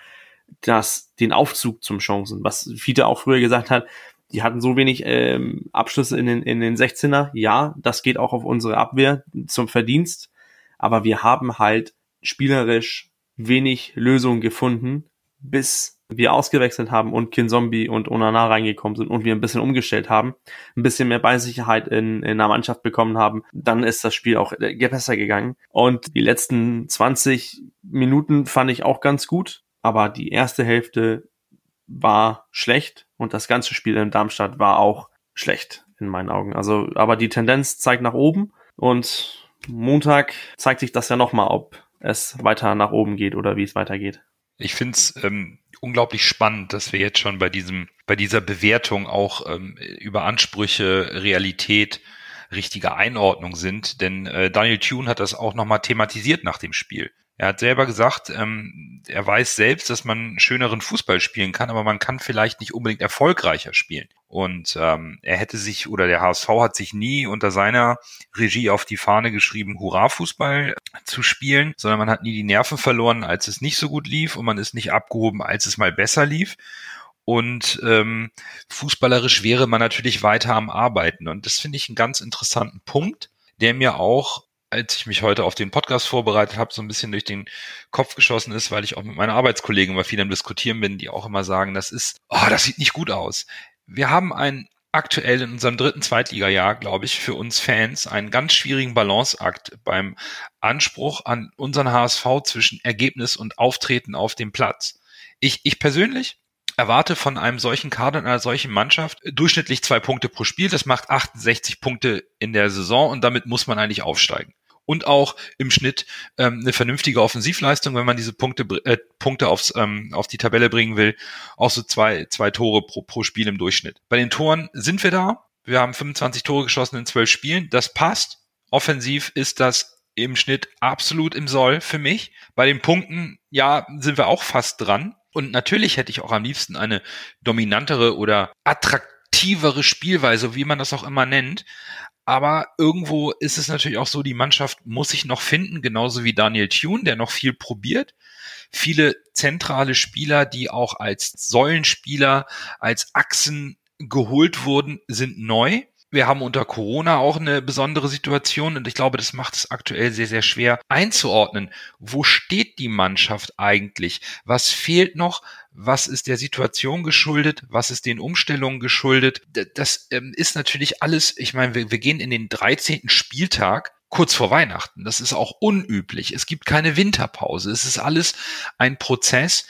das, den Aufzug zum Chancen, was Fiete auch früher gesagt hat, die hatten so wenig ähm, Abschlüsse in den, in den 16er. Ja, das geht auch auf unsere Abwehr zum Verdienst, aber wir haben halt spielerisch wenig Lösungen gefunden, bis wir ausgewechselt haben und Kinzombie und Onana reingekommen sind und wir ein bisschen umgestellt haben, ein bisschen mehr Beisicherheit in, in der Mannschaft bekommen haben, dann ist das Spiel auch äh, besser gegangen. Und die letzten 20 Minuten fand ich auch ganz gut, aber die erste Hälfte war schlecht und das ganze Spiel in Darmstadt war auch schlecht in meinen Augen. Also, aber die Tendenz zeigt nach oben und Montag zeigt sich das ja nochmal, ob es weiter nach oben geht oder wie es weitergeht. Ich finde es ähm, unglaublich spannend, dass wir jetzt schon bei diesem, bei dieser Bewertung auch ähm, über Ansprüche, Realität, richtige Einordnung sind. Denn äh, Daniel Thune hat das auch nochmal thematisiert nach dem Spiel. Er hat selber gesagt, ähm, er weiß selbst, dass man schöneren Fußball spielen kann, aber man kann vielleicht nicht unbedingt erfolgreicher spielen. Und ähm, er hätte sich oder der HSV hat sich nie unter seiner Regie auf die Fahne geschrieben, Hurra-Fußball zu spielen, sondern man hat nie die Nerven verloren, als es nicht so gut lief und man ist nicht abgehoben, als es mal besser lief. Und ähm, fußballerisch wäre man natürlich weiter am Arbeiten. Und das finde ich einen ganz interessanten Punkt, der mir auch als ich mich heute auf den Podcast vorbereitet habe, so ein bisschen durch den Kopf geschossen ist, weil ich auch mit meinen Arbeitskollegen immer viel am Diskutieren bin, die auch immer sagen, das ist, oh, das sieht nicht gut aus. Wir haben ein aktuell in unserem dritten Zweitliga-Jahr, glaube ich, für uns Fans einen ganz schwierigen Balanceakt beim Anspruch an unseren HSV zwischen Ergebnis und Auftreten auf dem Platz. Ich, ich persönlich erwarte von einem solchen Kader, einer solchen Mannschaft durchschnittlich zwei Punkte pro Spiel. Das macht 68 Punkte in der Saison und damit muss man eigentlich aufsteigen. Und auch im Schnitt ähm, eine vernünftige Offensivleistung, wenn man diese Punkte, äh, Punkte aufs, ähm, auf die Tabelle bringen will. Auch so zwei, zwei Tore pro, pro Spiel im Durchschnitt. Bei den Toren sind wir da. Wir haben 25 Tore geschossen in zwölf Spielen. Das passt. Offensiv ist das im Schnitt absolut im Soll für mich. Bei den Punkten, ja, sind wir auch fast dran. Und natürlich hätte ich auch am liebsten eine dominantere oder attraktivere Spielweise, wie man das auch immer nennt. Aber irgendwo ist es natürlich auch so, die Mannschaft muss sich noch finden, genauso wie Daniel Thune, der noch viel probiert. Viele zentrale Spieler, die auch als Säulenspieler, als Achsen geholt wurden, sind neu. Wir haben unter Corona auch eine besondere Situation und ich glaube, das macht es aktuell sehr, sehr schwer einzuordnen. Wo steht die Mannschaft eigentlich? Was fehlt noch? Was ist der Situation geschuldet? Was ist den Umstellungen geschuldet? Das ähm, ist natürlich alles, ich meine, wir, wir gehen in den 13. Spieltag kurz vor Weihnachten. Das ist auch unüblich. Es gibt keine Winterpause. Es ist alles ein Prozess,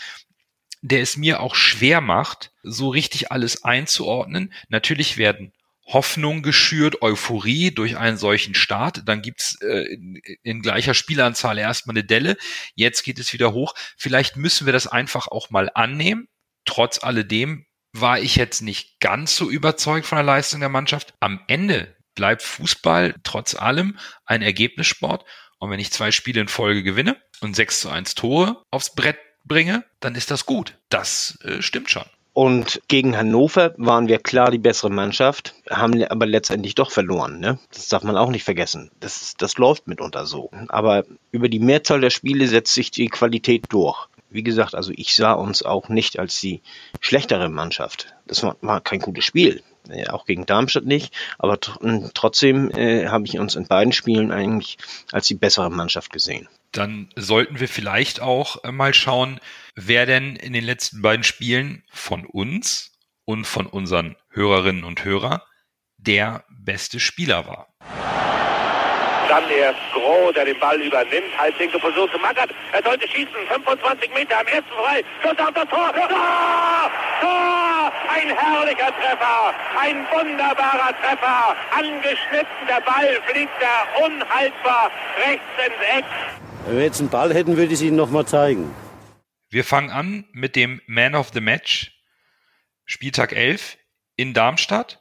der es mir auch schwer macht, so richtig alles einzuordnen. Natürlich werden Hoffnung geschürt, Euphorie durch einen solchen Start. Dann gibt's äh, in gleicher Spielanzahl erstmal eine Delle. Jetzt geht es wieder hoch. Vielleicht müssen wir das einfach auch mal annehmen. Trotz alledem war ich jetzt nicht ganz so überzeugt von der Leistung der Mannschaft. Am Ende bleibt Fußball trotz allem ein Ergebnissport. Und wenn ich zwei Spiele in Folge gewinne und 6 zu 1 Tore aufs Brett bringe, dann ist das gut. Das äh, stimmt schon. Und gegen Hannover waren wir klar die bessere Mannschaft, haben aber letztendlich doch verloren. Ne? Das darf man auch nicht vergessen. Das, das läuft mitunter so. Aber über die Mehrzahl der Spiele setzt sich die Qualität durch. Wie gesagt, also ich sah uns auch nicht als die schlechtere Mannschaft. Das war, war kein gutes Spiel. Auch gegen Darmstadt nicht. Aber trotzdem äh, habe ich uns in beiden Spielen eigentlich als die bessere Mannschaft gesehen dann sollten wir vielleicht auch äh, mal schauen, wer denn in den letzten beiden Spielen von uns und von unseren Hörerinnen und Hörern der beste Spieler war. Dann erst Groh, der den Ball übernimmt, halblinke Position zu Magath. Er sollte schießen, 25 Meter am ersten frei. Schuss auf das Tor. Tor! Tor! Ein herrlicher Treffer, ein wunderbarer Treffer. Angeschnitten, der Ball fliegt da unhaltbar rechts ins Eck. Wenn wir jetzt einen Ball hätten, würde ich es Ihnen nochmal zeigen. Wir fangen an mit dem Man of the Match, Spieltag 11 in Darmstadt.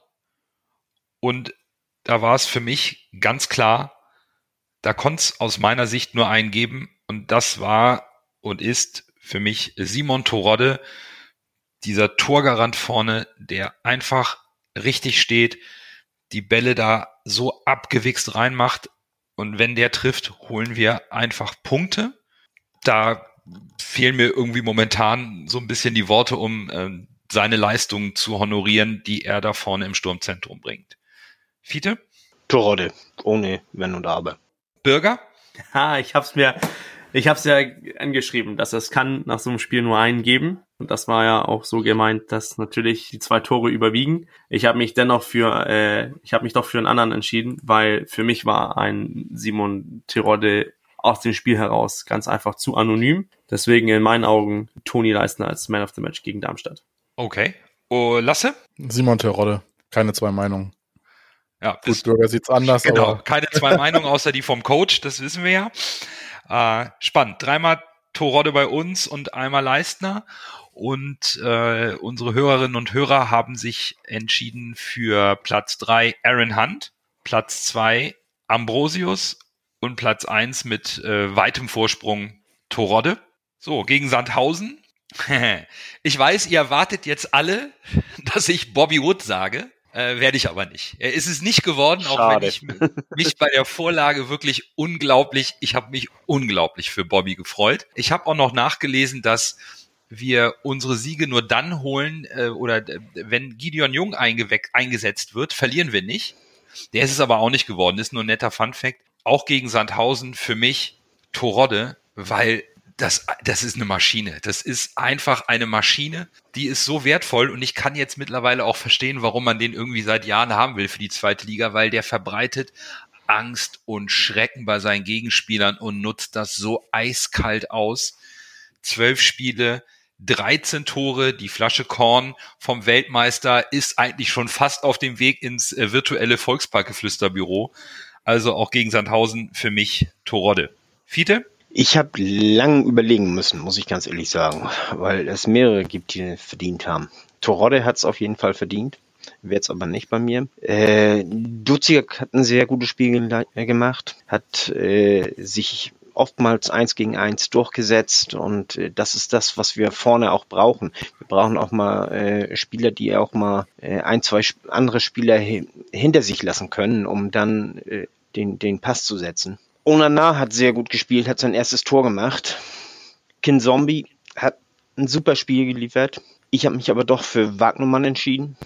Und da war es für mich ganz klar, da konnte es aus meiner Sicht nur einen geben. Und das war und ist für mich Simon Torodde, dieser Torgarant vorne, der einfach richtig steht, die Bälle da so abgewichst reinmacht, und wenn der trifft, holen wir einfach Punkte. Da fehlen mir irgendwie momentan so ein bisschen die Worte, um äh, seine Leistungen zu honorieren, die er da vorne im Sturmzentrum bringt. Fiete? Torode, ohne Wenn und Aber. Bürger? Ja, ich hab's mir ich habe es ja angeschrieben, dass es kann nach so einem Spiel nur einen geben. Und das war ja auch so gemeint, dass natürlich die zwei Tore überwiegen. Ich habe mich dennoch für, äh, ich habe mich doch für einen anderen entschieden, weil für mich war ein Simon Tirode aus dem Spiel heraus ganz einfach zu anonym. Deswegen in meinen Augen Toni Leistner als Man of the Match gegen Darmstadt. Okay. Oh, Lasse? Simon Terodde. Keine zwei Meinungen. Ja, Gut, Bürger sieht's anders. Genau, keine zwei (laughs) Meinungen außer die vom Coach, das wissen wir ja. Äh, spannend. Dreimal Torodde bei uns und einmal Leistner. Und äh, unsere Hörerinnen und Hörer haben sich entschieden für Platz drei Aaron Hunt, Platz zwei Ambrosius und Platz eins mit äh, weitem Vorsprung Torodde. So, gegen Sandhausen. (laughs) ich weiß, ihr erwartet jetzt alle, (laughs) dass ich Bobby Wood sage. Äh, Werde ich aber nicht. Er ist es nicht geworden, Schade. auch wenn ich mich bei der Vorlage wirklich unglaublich, ich habe mich unglaublich für Bobby gefreut. Ich habe auch noch nachgelesen, dass wir unsere Siege nur dann holen äh, oder äh, wenn Gideon Jung eingesetzt wird, verlieren wir nicht. Der ist es aber auch nicht geworden, ist nur ein netter Fun Fact. Auch gegen Sandhausen für mich Torodde, weil das, das ist eine Maschine. Das ist einfach eine Maschine, die ist so wertvoll und ich kann jetzt mittlerweile auch verstehen, warum man den irgendwie seit Jahren haben will für die zweite Liga, weil der verbreitet Angst und Schrecken bei seinen Gegenspielern und nutzt das so eiskalt aus. Zwölf Spiele, 13 Tore, die Flasche Korn vom Weltmeister ist eigentlich schon fast auf dem Weg ins äh, virtuelle Volksparkgeflüsterbüro. Also auch gegen Sandhausen für mich Torodde. Fiete? Ich habe lang überlegen müssen, muss ich ganz ehrlich sagen, weil es mehrere gibt, die verdient haben. Torodde hat es auf jeden Fall verdient, wäre es aber nicht bei mir. Äh, Duziak hat ein sehr gutes Spiel äh, gemacht, hat äh, sich oftmals eins gegen eins durchgesetzt und äh, das ist das, was wir vorne auch brauchen. Wir brauchen auch mal äh, Spieler, die auch mal äh, ein, zwei andere Spieler hinter sich lassen können, um dann äh, den, den Pass zu setzen. Onana hat sehr gut gespielt, hat sein erstes Tor gemacht. Kin Zombie hat ein super Spiel geliefert. Ich habe mich aber doch für Wagnermann entschieden,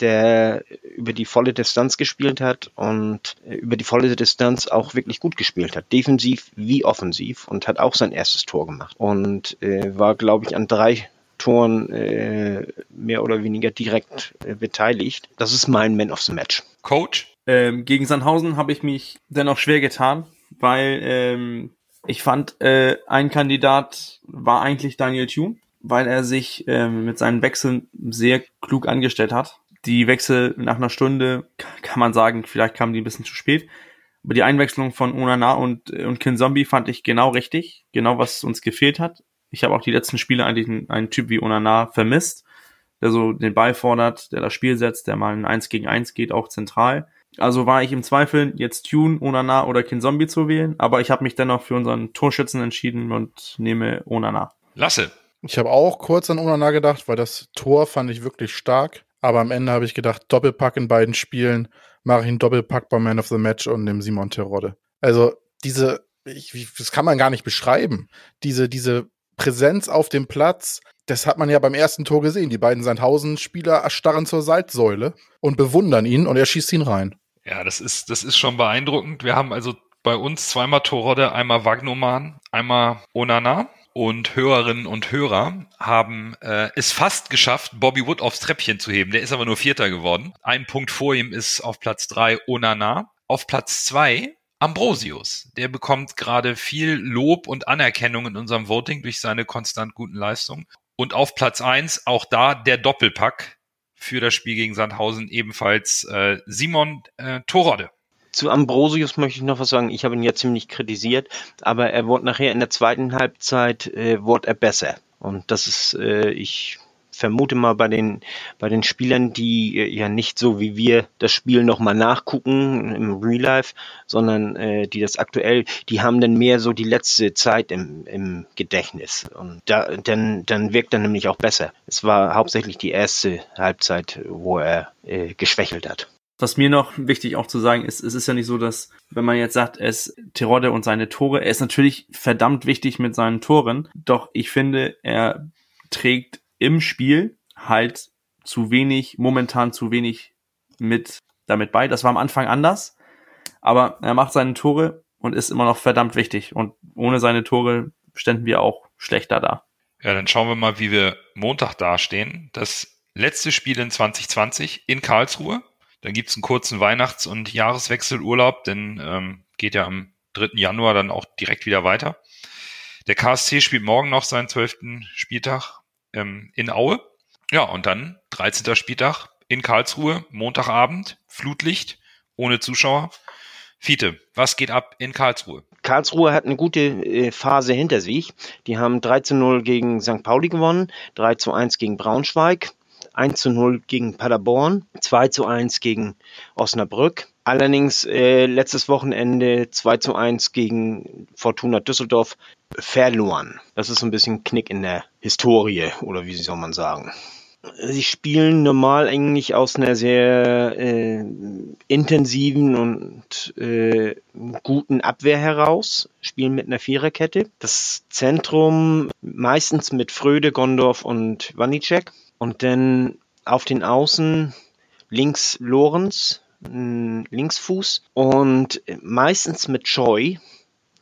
der über die volle Distanz gespielt hat und über die volle Distanz auch wirklich gut gespielt hat. Defensiv wie offensiv und hat auch sein erstes Tor gemacht. Und äh, war, glaube ich, an drei Toren äh, mehr oder weniger direkt äh, beteiligt. Das ist mein Man of the Match. Coach? Ähm, gegen Sandhausen habe ich mich dennoch schwer getan weil ähm, ich fand, äh, ein Kandidat war eigentlich Daniel Thune, weil er sich ähm, mit seinen Wechseln sehr klug angestellt hat. Die Wechsel nach einer Stunde (laughs) kann man sagen, vielleicht kamen die ein bisschen zu spät. Aber die Einwechslung von Onana und, und Kin Zombie fand ich genau richtig, genau was uns gefehlt hat. Ich habe auch die letzten Spiele eigentlich einen, einen Typ wie Onana vermisst, der so den Ball fordert, der das Spiel setzt, der mal ein 1 gegen 1 geht, auch zentral. Also war ich im Zweifel, jetzt Tune, Onana oder Kinzombie zu wählen, aber ich habe mich dennoch für unseren Torschützen entschieden und nehme Onana. Lasse. Ich habe auch kurz an Onana gedacht, weil das Tor fand ich wirklich stark. Aber am Ende habe ich gedacht, Doppelpack in beiden Spielen, mache ich einen Doppelpack beim Man of the Match und dem Simon Terodde. Also diese, ich, das kann man gar nicht beschreiben. Diese, diese Präsenz auf dem Platz, das hat man ja beim ersten Tor gesehen. Die beiden Sandhausen-Spieler erstarren zur Seitsäule und bewundern ihn und er schießt ihn rein. Ja, das ist, das ist schon beeindruckend. Wir haben also bei uns zweimal Torodde, einmal Wagnoman, einmal Onana. Und Hörerinnen und Hörer haben äh, es fast geschafft, Bobby Wood aufs Treppchen zu heben. Der ist aber nur Vierter geworden. Ein Punkt vor ihm ist auf Platz drei Onana. Auf Platz zwei Ambrosius. Der bekommt gerade viel Lob und Anerkennung in unserem Voting durch seine konstant guten Leistungen. Und auf Platz eins auch da der Doppelpack für das Spiel gegen Sandhausen ebenfalls äh, Simon äh, Torode. Zu Ambrosius möchte ich noch was sagen. Ich habe ihn ja ziemlich kritisiert, aber er wurde nachher in der zweiten Halbzeit äh, wurde er besser. Und das ist, äh, ich vermute mal bei den bei den Spielern, die äh, ja nicht so wie wir das Spiel nochmal nachgucken im Real Life, sondern äh, die das aktuell, die haben dann mehr so die letzte Zeit im, im Gedächtnis und da dann dann wirkt er nämlich auch besser. Es war hauptsächlich die erste Halbzeit, wo er äh, geschwächelt hat. Was mir noch wichtig auch zu sagen ist, es ist ja nicht so, dass, wenn man jetzt sagt, ist Terodde und seine Tore, er ist natürlich verdammt wichtig mit seinen Toren, doch ich finde, er trägt im Spiel halt zu wenig, momentan zu wenig mit damit bei. Das war am Anfang anders, aber er macht seine Tore und ist immer noch verdammt wichtig und ohne seine Tore ständen wir auch schlechter da. Ja, dann schauen wir mal, wie wir Montag dastehen. Das letzte Spiel in 2020 in Karlsruhe dann gibt's einen kurzen Weihnachts- und Jahreswechselurlaub, denn ähm, geht ja am 3. Januar dann auch direkt wieder weiter. Der KSC spielt morgen noch seinen zwölften Spieltag ähm, in Aue. Ja, und dann 13. Spieltag in Karlsruhe, Montagabend, Flutlicht, ohne Zuschauer. Fiete, was geht ab in Karlsruhe? Karlsruhe hat eine gute äh, Phase hinter sich. Die haben 3 zu 0 gegen St. Pauli gewonnen, 3 zu 1 gegen Braunschweig, 1 zu 0 gegen Paderborn, 2 zu 1 gegen Osnabrück. Allerdings äh, letztes Wochenende 2 zu 1 gegen Fortuna Düsseldorf verloren. Das ist ein bisschen Knick in der Historie oder wie soll man sagen. Sie spielen normal eigentlich aus einer sehr äh, intensiven und äh, guten Abwehr heraus, spielen mit einer Viererkette. Das Zentrum meistens mit Fröde, Gondorf und Wanicek. Und dann auf den Außen links Lorenz, Linksfuß und meistens mit Choi,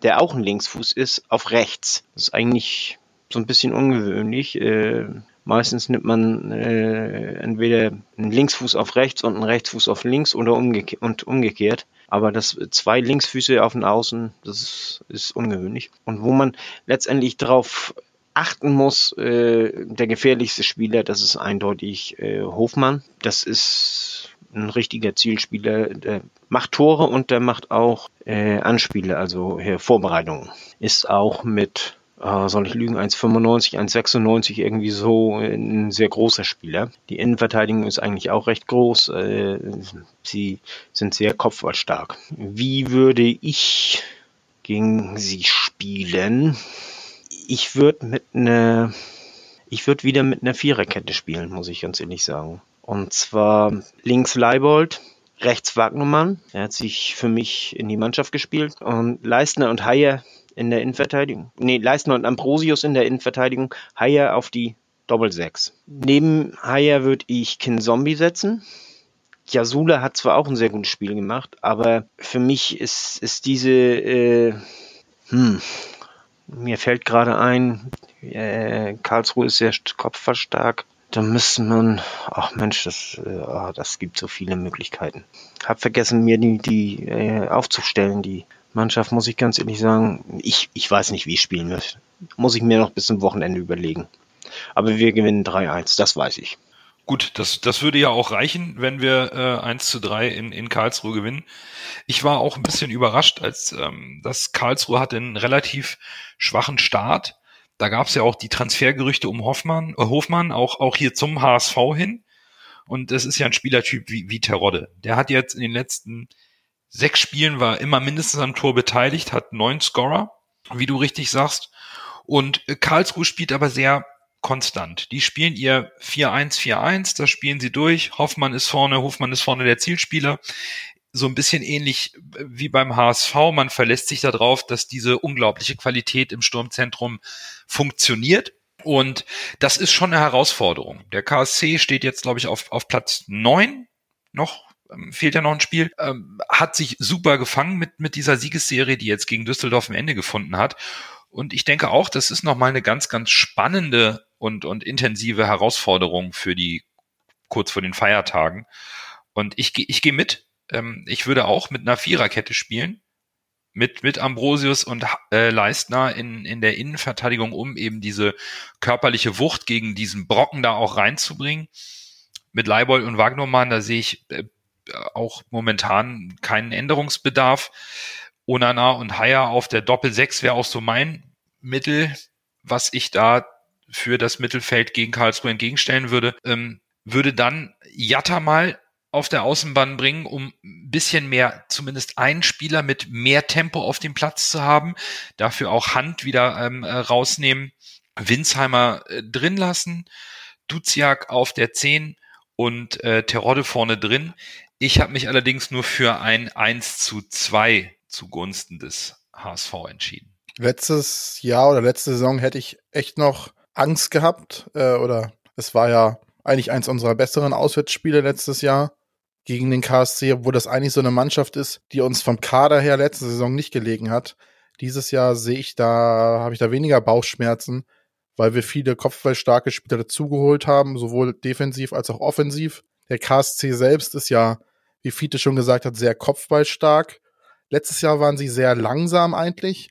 der auch ein Linksfuß ist, auf rechts. Das ist eigentlich so ein bisschen ungewöhnlich. Äh, meistens nimmt man äh, entweder einen Linksfuß auf rechts und einen Rechtsfuß auf links oder umgeke und umgekehrt. Aber das zwei Linksfüße auf den Außen, das ist, ist ungewöhnlich. Und wo man letztendlich darauf achten muss, äh, der gefährlichste Spieler, das ist eindeutig äh, Hofmann. Das ist ein richtiger Zielspieler, der macht Tore und der macht auch äh, Anspiele, also äh, Vorbereitungen. Ist auch mit, äh, soll ich lügen, 1,95, 1,96 irgendwie so ein sehr großer Spieler. Die Innenverteidigung ist eigentlich auch recht groß. Äh, sie sind sehr kopfballstark. Wie würde ich gegen sie spielen? ich würde mit einer, ich würde wieder mit einer Viererkette spielen, muss ich ganz ehrlich sagen. Und zwar links Leibold, rechts Wagnumann. Er hat sich für mich in die Mannschaft gespielt. Und Leistner und Heyer in der Innenverteidigung. Nee, Leistner und Ambrosius in der Innenverteidigung. Heyer auf die Doppel-6. Neben Heyer würde ich Kin Zombie setzen. Jasula hat zwar auch ein sehr gutes Spiel gemacht, aber für mich ist, ist diese, äh, hm, mir fällt gerade ein, äh, Karlsruhe ist sehr kopfverstark. Da müsste man, ach Mensch, das, äh, ah, das gibt so viele Möglichkeiten. Hab vergessen, mir die, die äh, aufzustellen. Die Mannschaft, muss ich ganz ehrlich sagen, ich, ich weiß nicht, wie ich spielen möchte. Muss ich mir noch bis zum Wochenende überlegen. Aber wir gewinnen 3-1, das weiß ich. Gut, das, das würde ja auch reichen, wenn wir äh, 1 zu 3 in, in Karlsruhe gewinnen. Ich war auch ein bisschen überrascht, als ähm, das Karlsruhe hatte einen relativ schwachen Start. Da gab es ja auch die Transfergerüchte um Hoffmann, äh, Hofmann, auch, auch hier zum HSV hin. Und das ist ja ein Spielertyp wie, wie Terodde. Der hat jetzt in den letzten sechs Spielen war immer mindestens am Tor beteiligt, hat neun Scorer, wie du richtig sagst. Und äh, Karlsruhe spielt aber sehr konstant. Die spielen ihr 4-1, 4-1, da spielen sie durch. Hoffmann ist vorne, Hofmann ist vorne der Zielspieler. So ein bisschen ähnlich äh, wie beim HSV. Man verlässt sich darauf, dass diese unglaubliche Qualität im Sturmzentrum funktioniert. Und das ist schon eine Herausforderung. Der KSC steht jetzt, glaube ich, auf, auf Platz neun noch. Ähm, fehlt ja noch ein Spiel. Ähm, hat sich super gefangen mit, mit dieser Siegesserie, die jetzt gegen Düsseldorf ein Ende gefunden hat. Und ich denke auch, das ist nochmal eine ganz, ganz spannende und, und intensive Herausforderung für die kurz vor den Feiertagen. Und ich, ich gehe mit. Ähm, ich würde auch mit einer Viererkette spielen. Mit, mit Ambrosius und äh, Leistner in, in der Innenverteidigung, um eben diese körperliche Wucht gegen diesen Brocken da auch reinzubringen. Mit Leibold und Wagnermann, da sehe ich äh, auch momentan keinen Änderungsbedarf. Onana und Haya auf der Doppel 6 wäre auch so mein Mittel, was ich da für das Mittelfeld gegen Karlsruhe entgegenstellen würde. Ähm, würde dann Jatta mal auf der Außenbahn bringen, um ein bisschen mehr, zumindest einen Spieler mit mehr Tempo auf dem Platz zu haben. Dafür auch Hand wieder ähm, äh, rausnehmen. Winsheimer äh, drin lassen. Duziak auf der 10 und äh, Terodde vorne drin. Ich habe mich allerdings nur für ein 1 zu 2 zugunsten des HSV entschieden. Letztes Jahr oder letzte Saison hätte ich echt noch Angst gehabt. Äh, oder es war ja eigentlich eins unserer besseren Auswärtsspiele letztes Jahr gegen den KSC, wo das eigentlich so eine Mannschaft ist, die uns vom Kader her letzte Saison nicht gelegen hat. Dieses Jahr sehe ich da, habe ich da weniger Bauchschmerzen, weil wir viele kopfballstarke Spieler dazugeholt haben, sowohl defensiv als auch offensiv. Der KSC selbst ist ja, wie Fiete schon gesagt hat, sehr kopfballstark. Letztes Jahr waren sie sehr langsam eigentlich,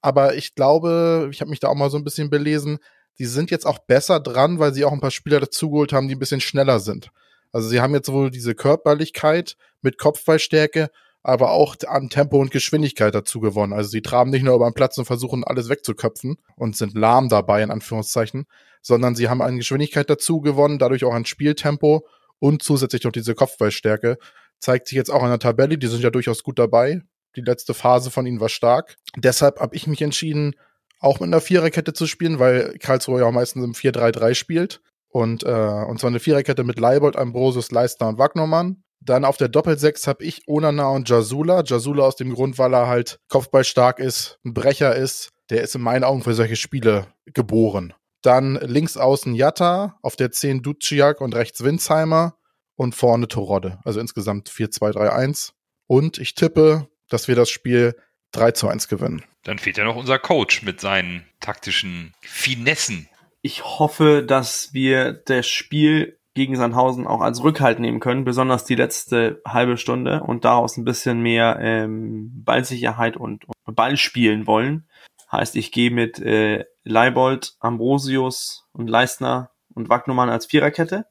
aber ich glaube, ich habe mich da auch mal so ein bisschen belesen, die sind jetzt auch besser dran, weil sie auch ein paar Spieler dazugeholt haben, die ein bisschen schneller sind. Also sie haben jetzt wohl diese Körperlichkeit mit Kopfballstärke, aber auch an Tempo und Geschwindigkeit dazu gewonnen. Also sie traben nicht nur über den Platz und versuchen alles wegzuköpfen und sind lahm dabei, in Anführungszeichen, sondern sie haben an Geschwindigkeit dazu gewonnen, dadurch auch an Spieltempo und zusätzlich noch diese Kopfballstärke. Zeigt sich jetzt auch in der Tabelle, die sind ja durchaus gut dabei. Die letzte Phase von ihnen war stark. Deshalb habe ich mich entschieden, auch mit einer Viererkette zu spielen, weil Karlsruhe ja auch meistens im 4-3-3 spielt. Und, äh, und zwar eine Viererkette mit Leibold, Ambrosius, Leistner und Wagnermann. Dann auf der Doppelsechs habe ich Onana und Jasula. Jasula aus dem Grund, weil er halt kopfballstark ist, ein Brecher ist. Der ist in meinen Augen für solche Spiele geboren. Dann links außen Jatta, auf der 10 Duciak und rechts Winsheimer und vorne Torodde. Also insgesamt 4-2-3-1. Und ich tippe, dass wir das Spiel 3 zu 1 gewinnen. Dann fehlt ja noch unser Coach mit seinen taktischen Finessen. Ich hoffe, dass wir das Spiel gegen Sandhausen auch als Rückhalt nehmen können, besonders die letzte halbe Stunde und daraus ein bisschen mehr ähm, Ballsicherheit und, und Ball spielen wollen. Heißt, ich gehe mit äh, Leibold, Ambrosius und Leistner und Wagnumann als Viererkette.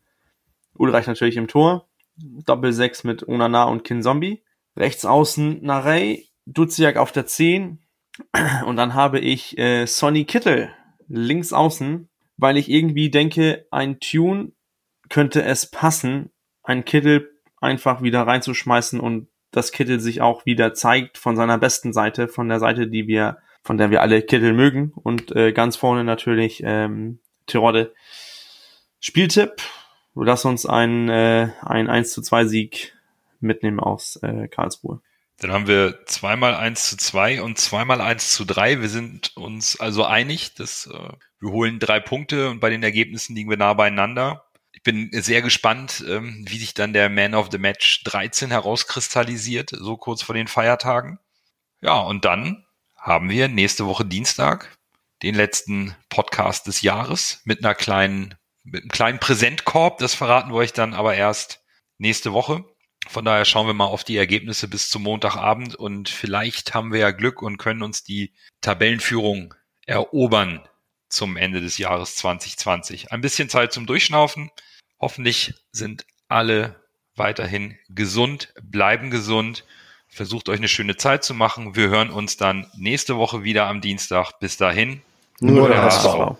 Ulreich natürlich im Tor. Doppel 6 mit Onana und Kinzombie. Rechts außen Narey, Duziak auf der 10 und dann habe ich äh, Sonny Kittel links außen, weil ich irgendwie denke, ein Tune könnte es passen, einen Kittel einfach wieder reinzuschmeißen und dass Kittel sich auch wieder zeigt von seiner besten Seite, von der Seite, die wir, von der wir alle Kittel mögen und äh, ganz vorne natürlich ähm, Tirode. Spieltipp, lass uns ein, äh, ein 1 zu 2 Sieg mitnehmen aus äh, Karlsruhe. Dann haben wir zweimal eins zu zwei und zweimal eins zu drei. Wir sind uns also einig, dass äh, wir holen drei Punkte und bei den Ergebnissen liegen wir nah beieinander. Ich bin sehr gespannt, ähm, wie sich dann der Man of the Match 13 herauskristallisiert, so kurz vor den Feiertagen. Ja, und dann haben wir nächste Woche Dienstag den letzten Podcast des Jahres mit einer kleinen, mit einem kleinen Präsentkorb. Das verraten wir euch dann aber erst nächste Woche. Von daher schauen wir mal auf die Ergebnisse bis zum Montagabend und vielleicht haben wir ja Glück und können uns die Tabellenführung erobern zum Ende des Jahres 2020. Ein bisschen Zeit zum Durchschnaufen. Hoffentlich sind alle weiterhin gesund, bleiben gesund. Versucht euch eine schöne Zeit zu machen. Wir hören uns dann nächste Woche wieder am Dienstag. Bis dahin. Nur, Nur der HSV.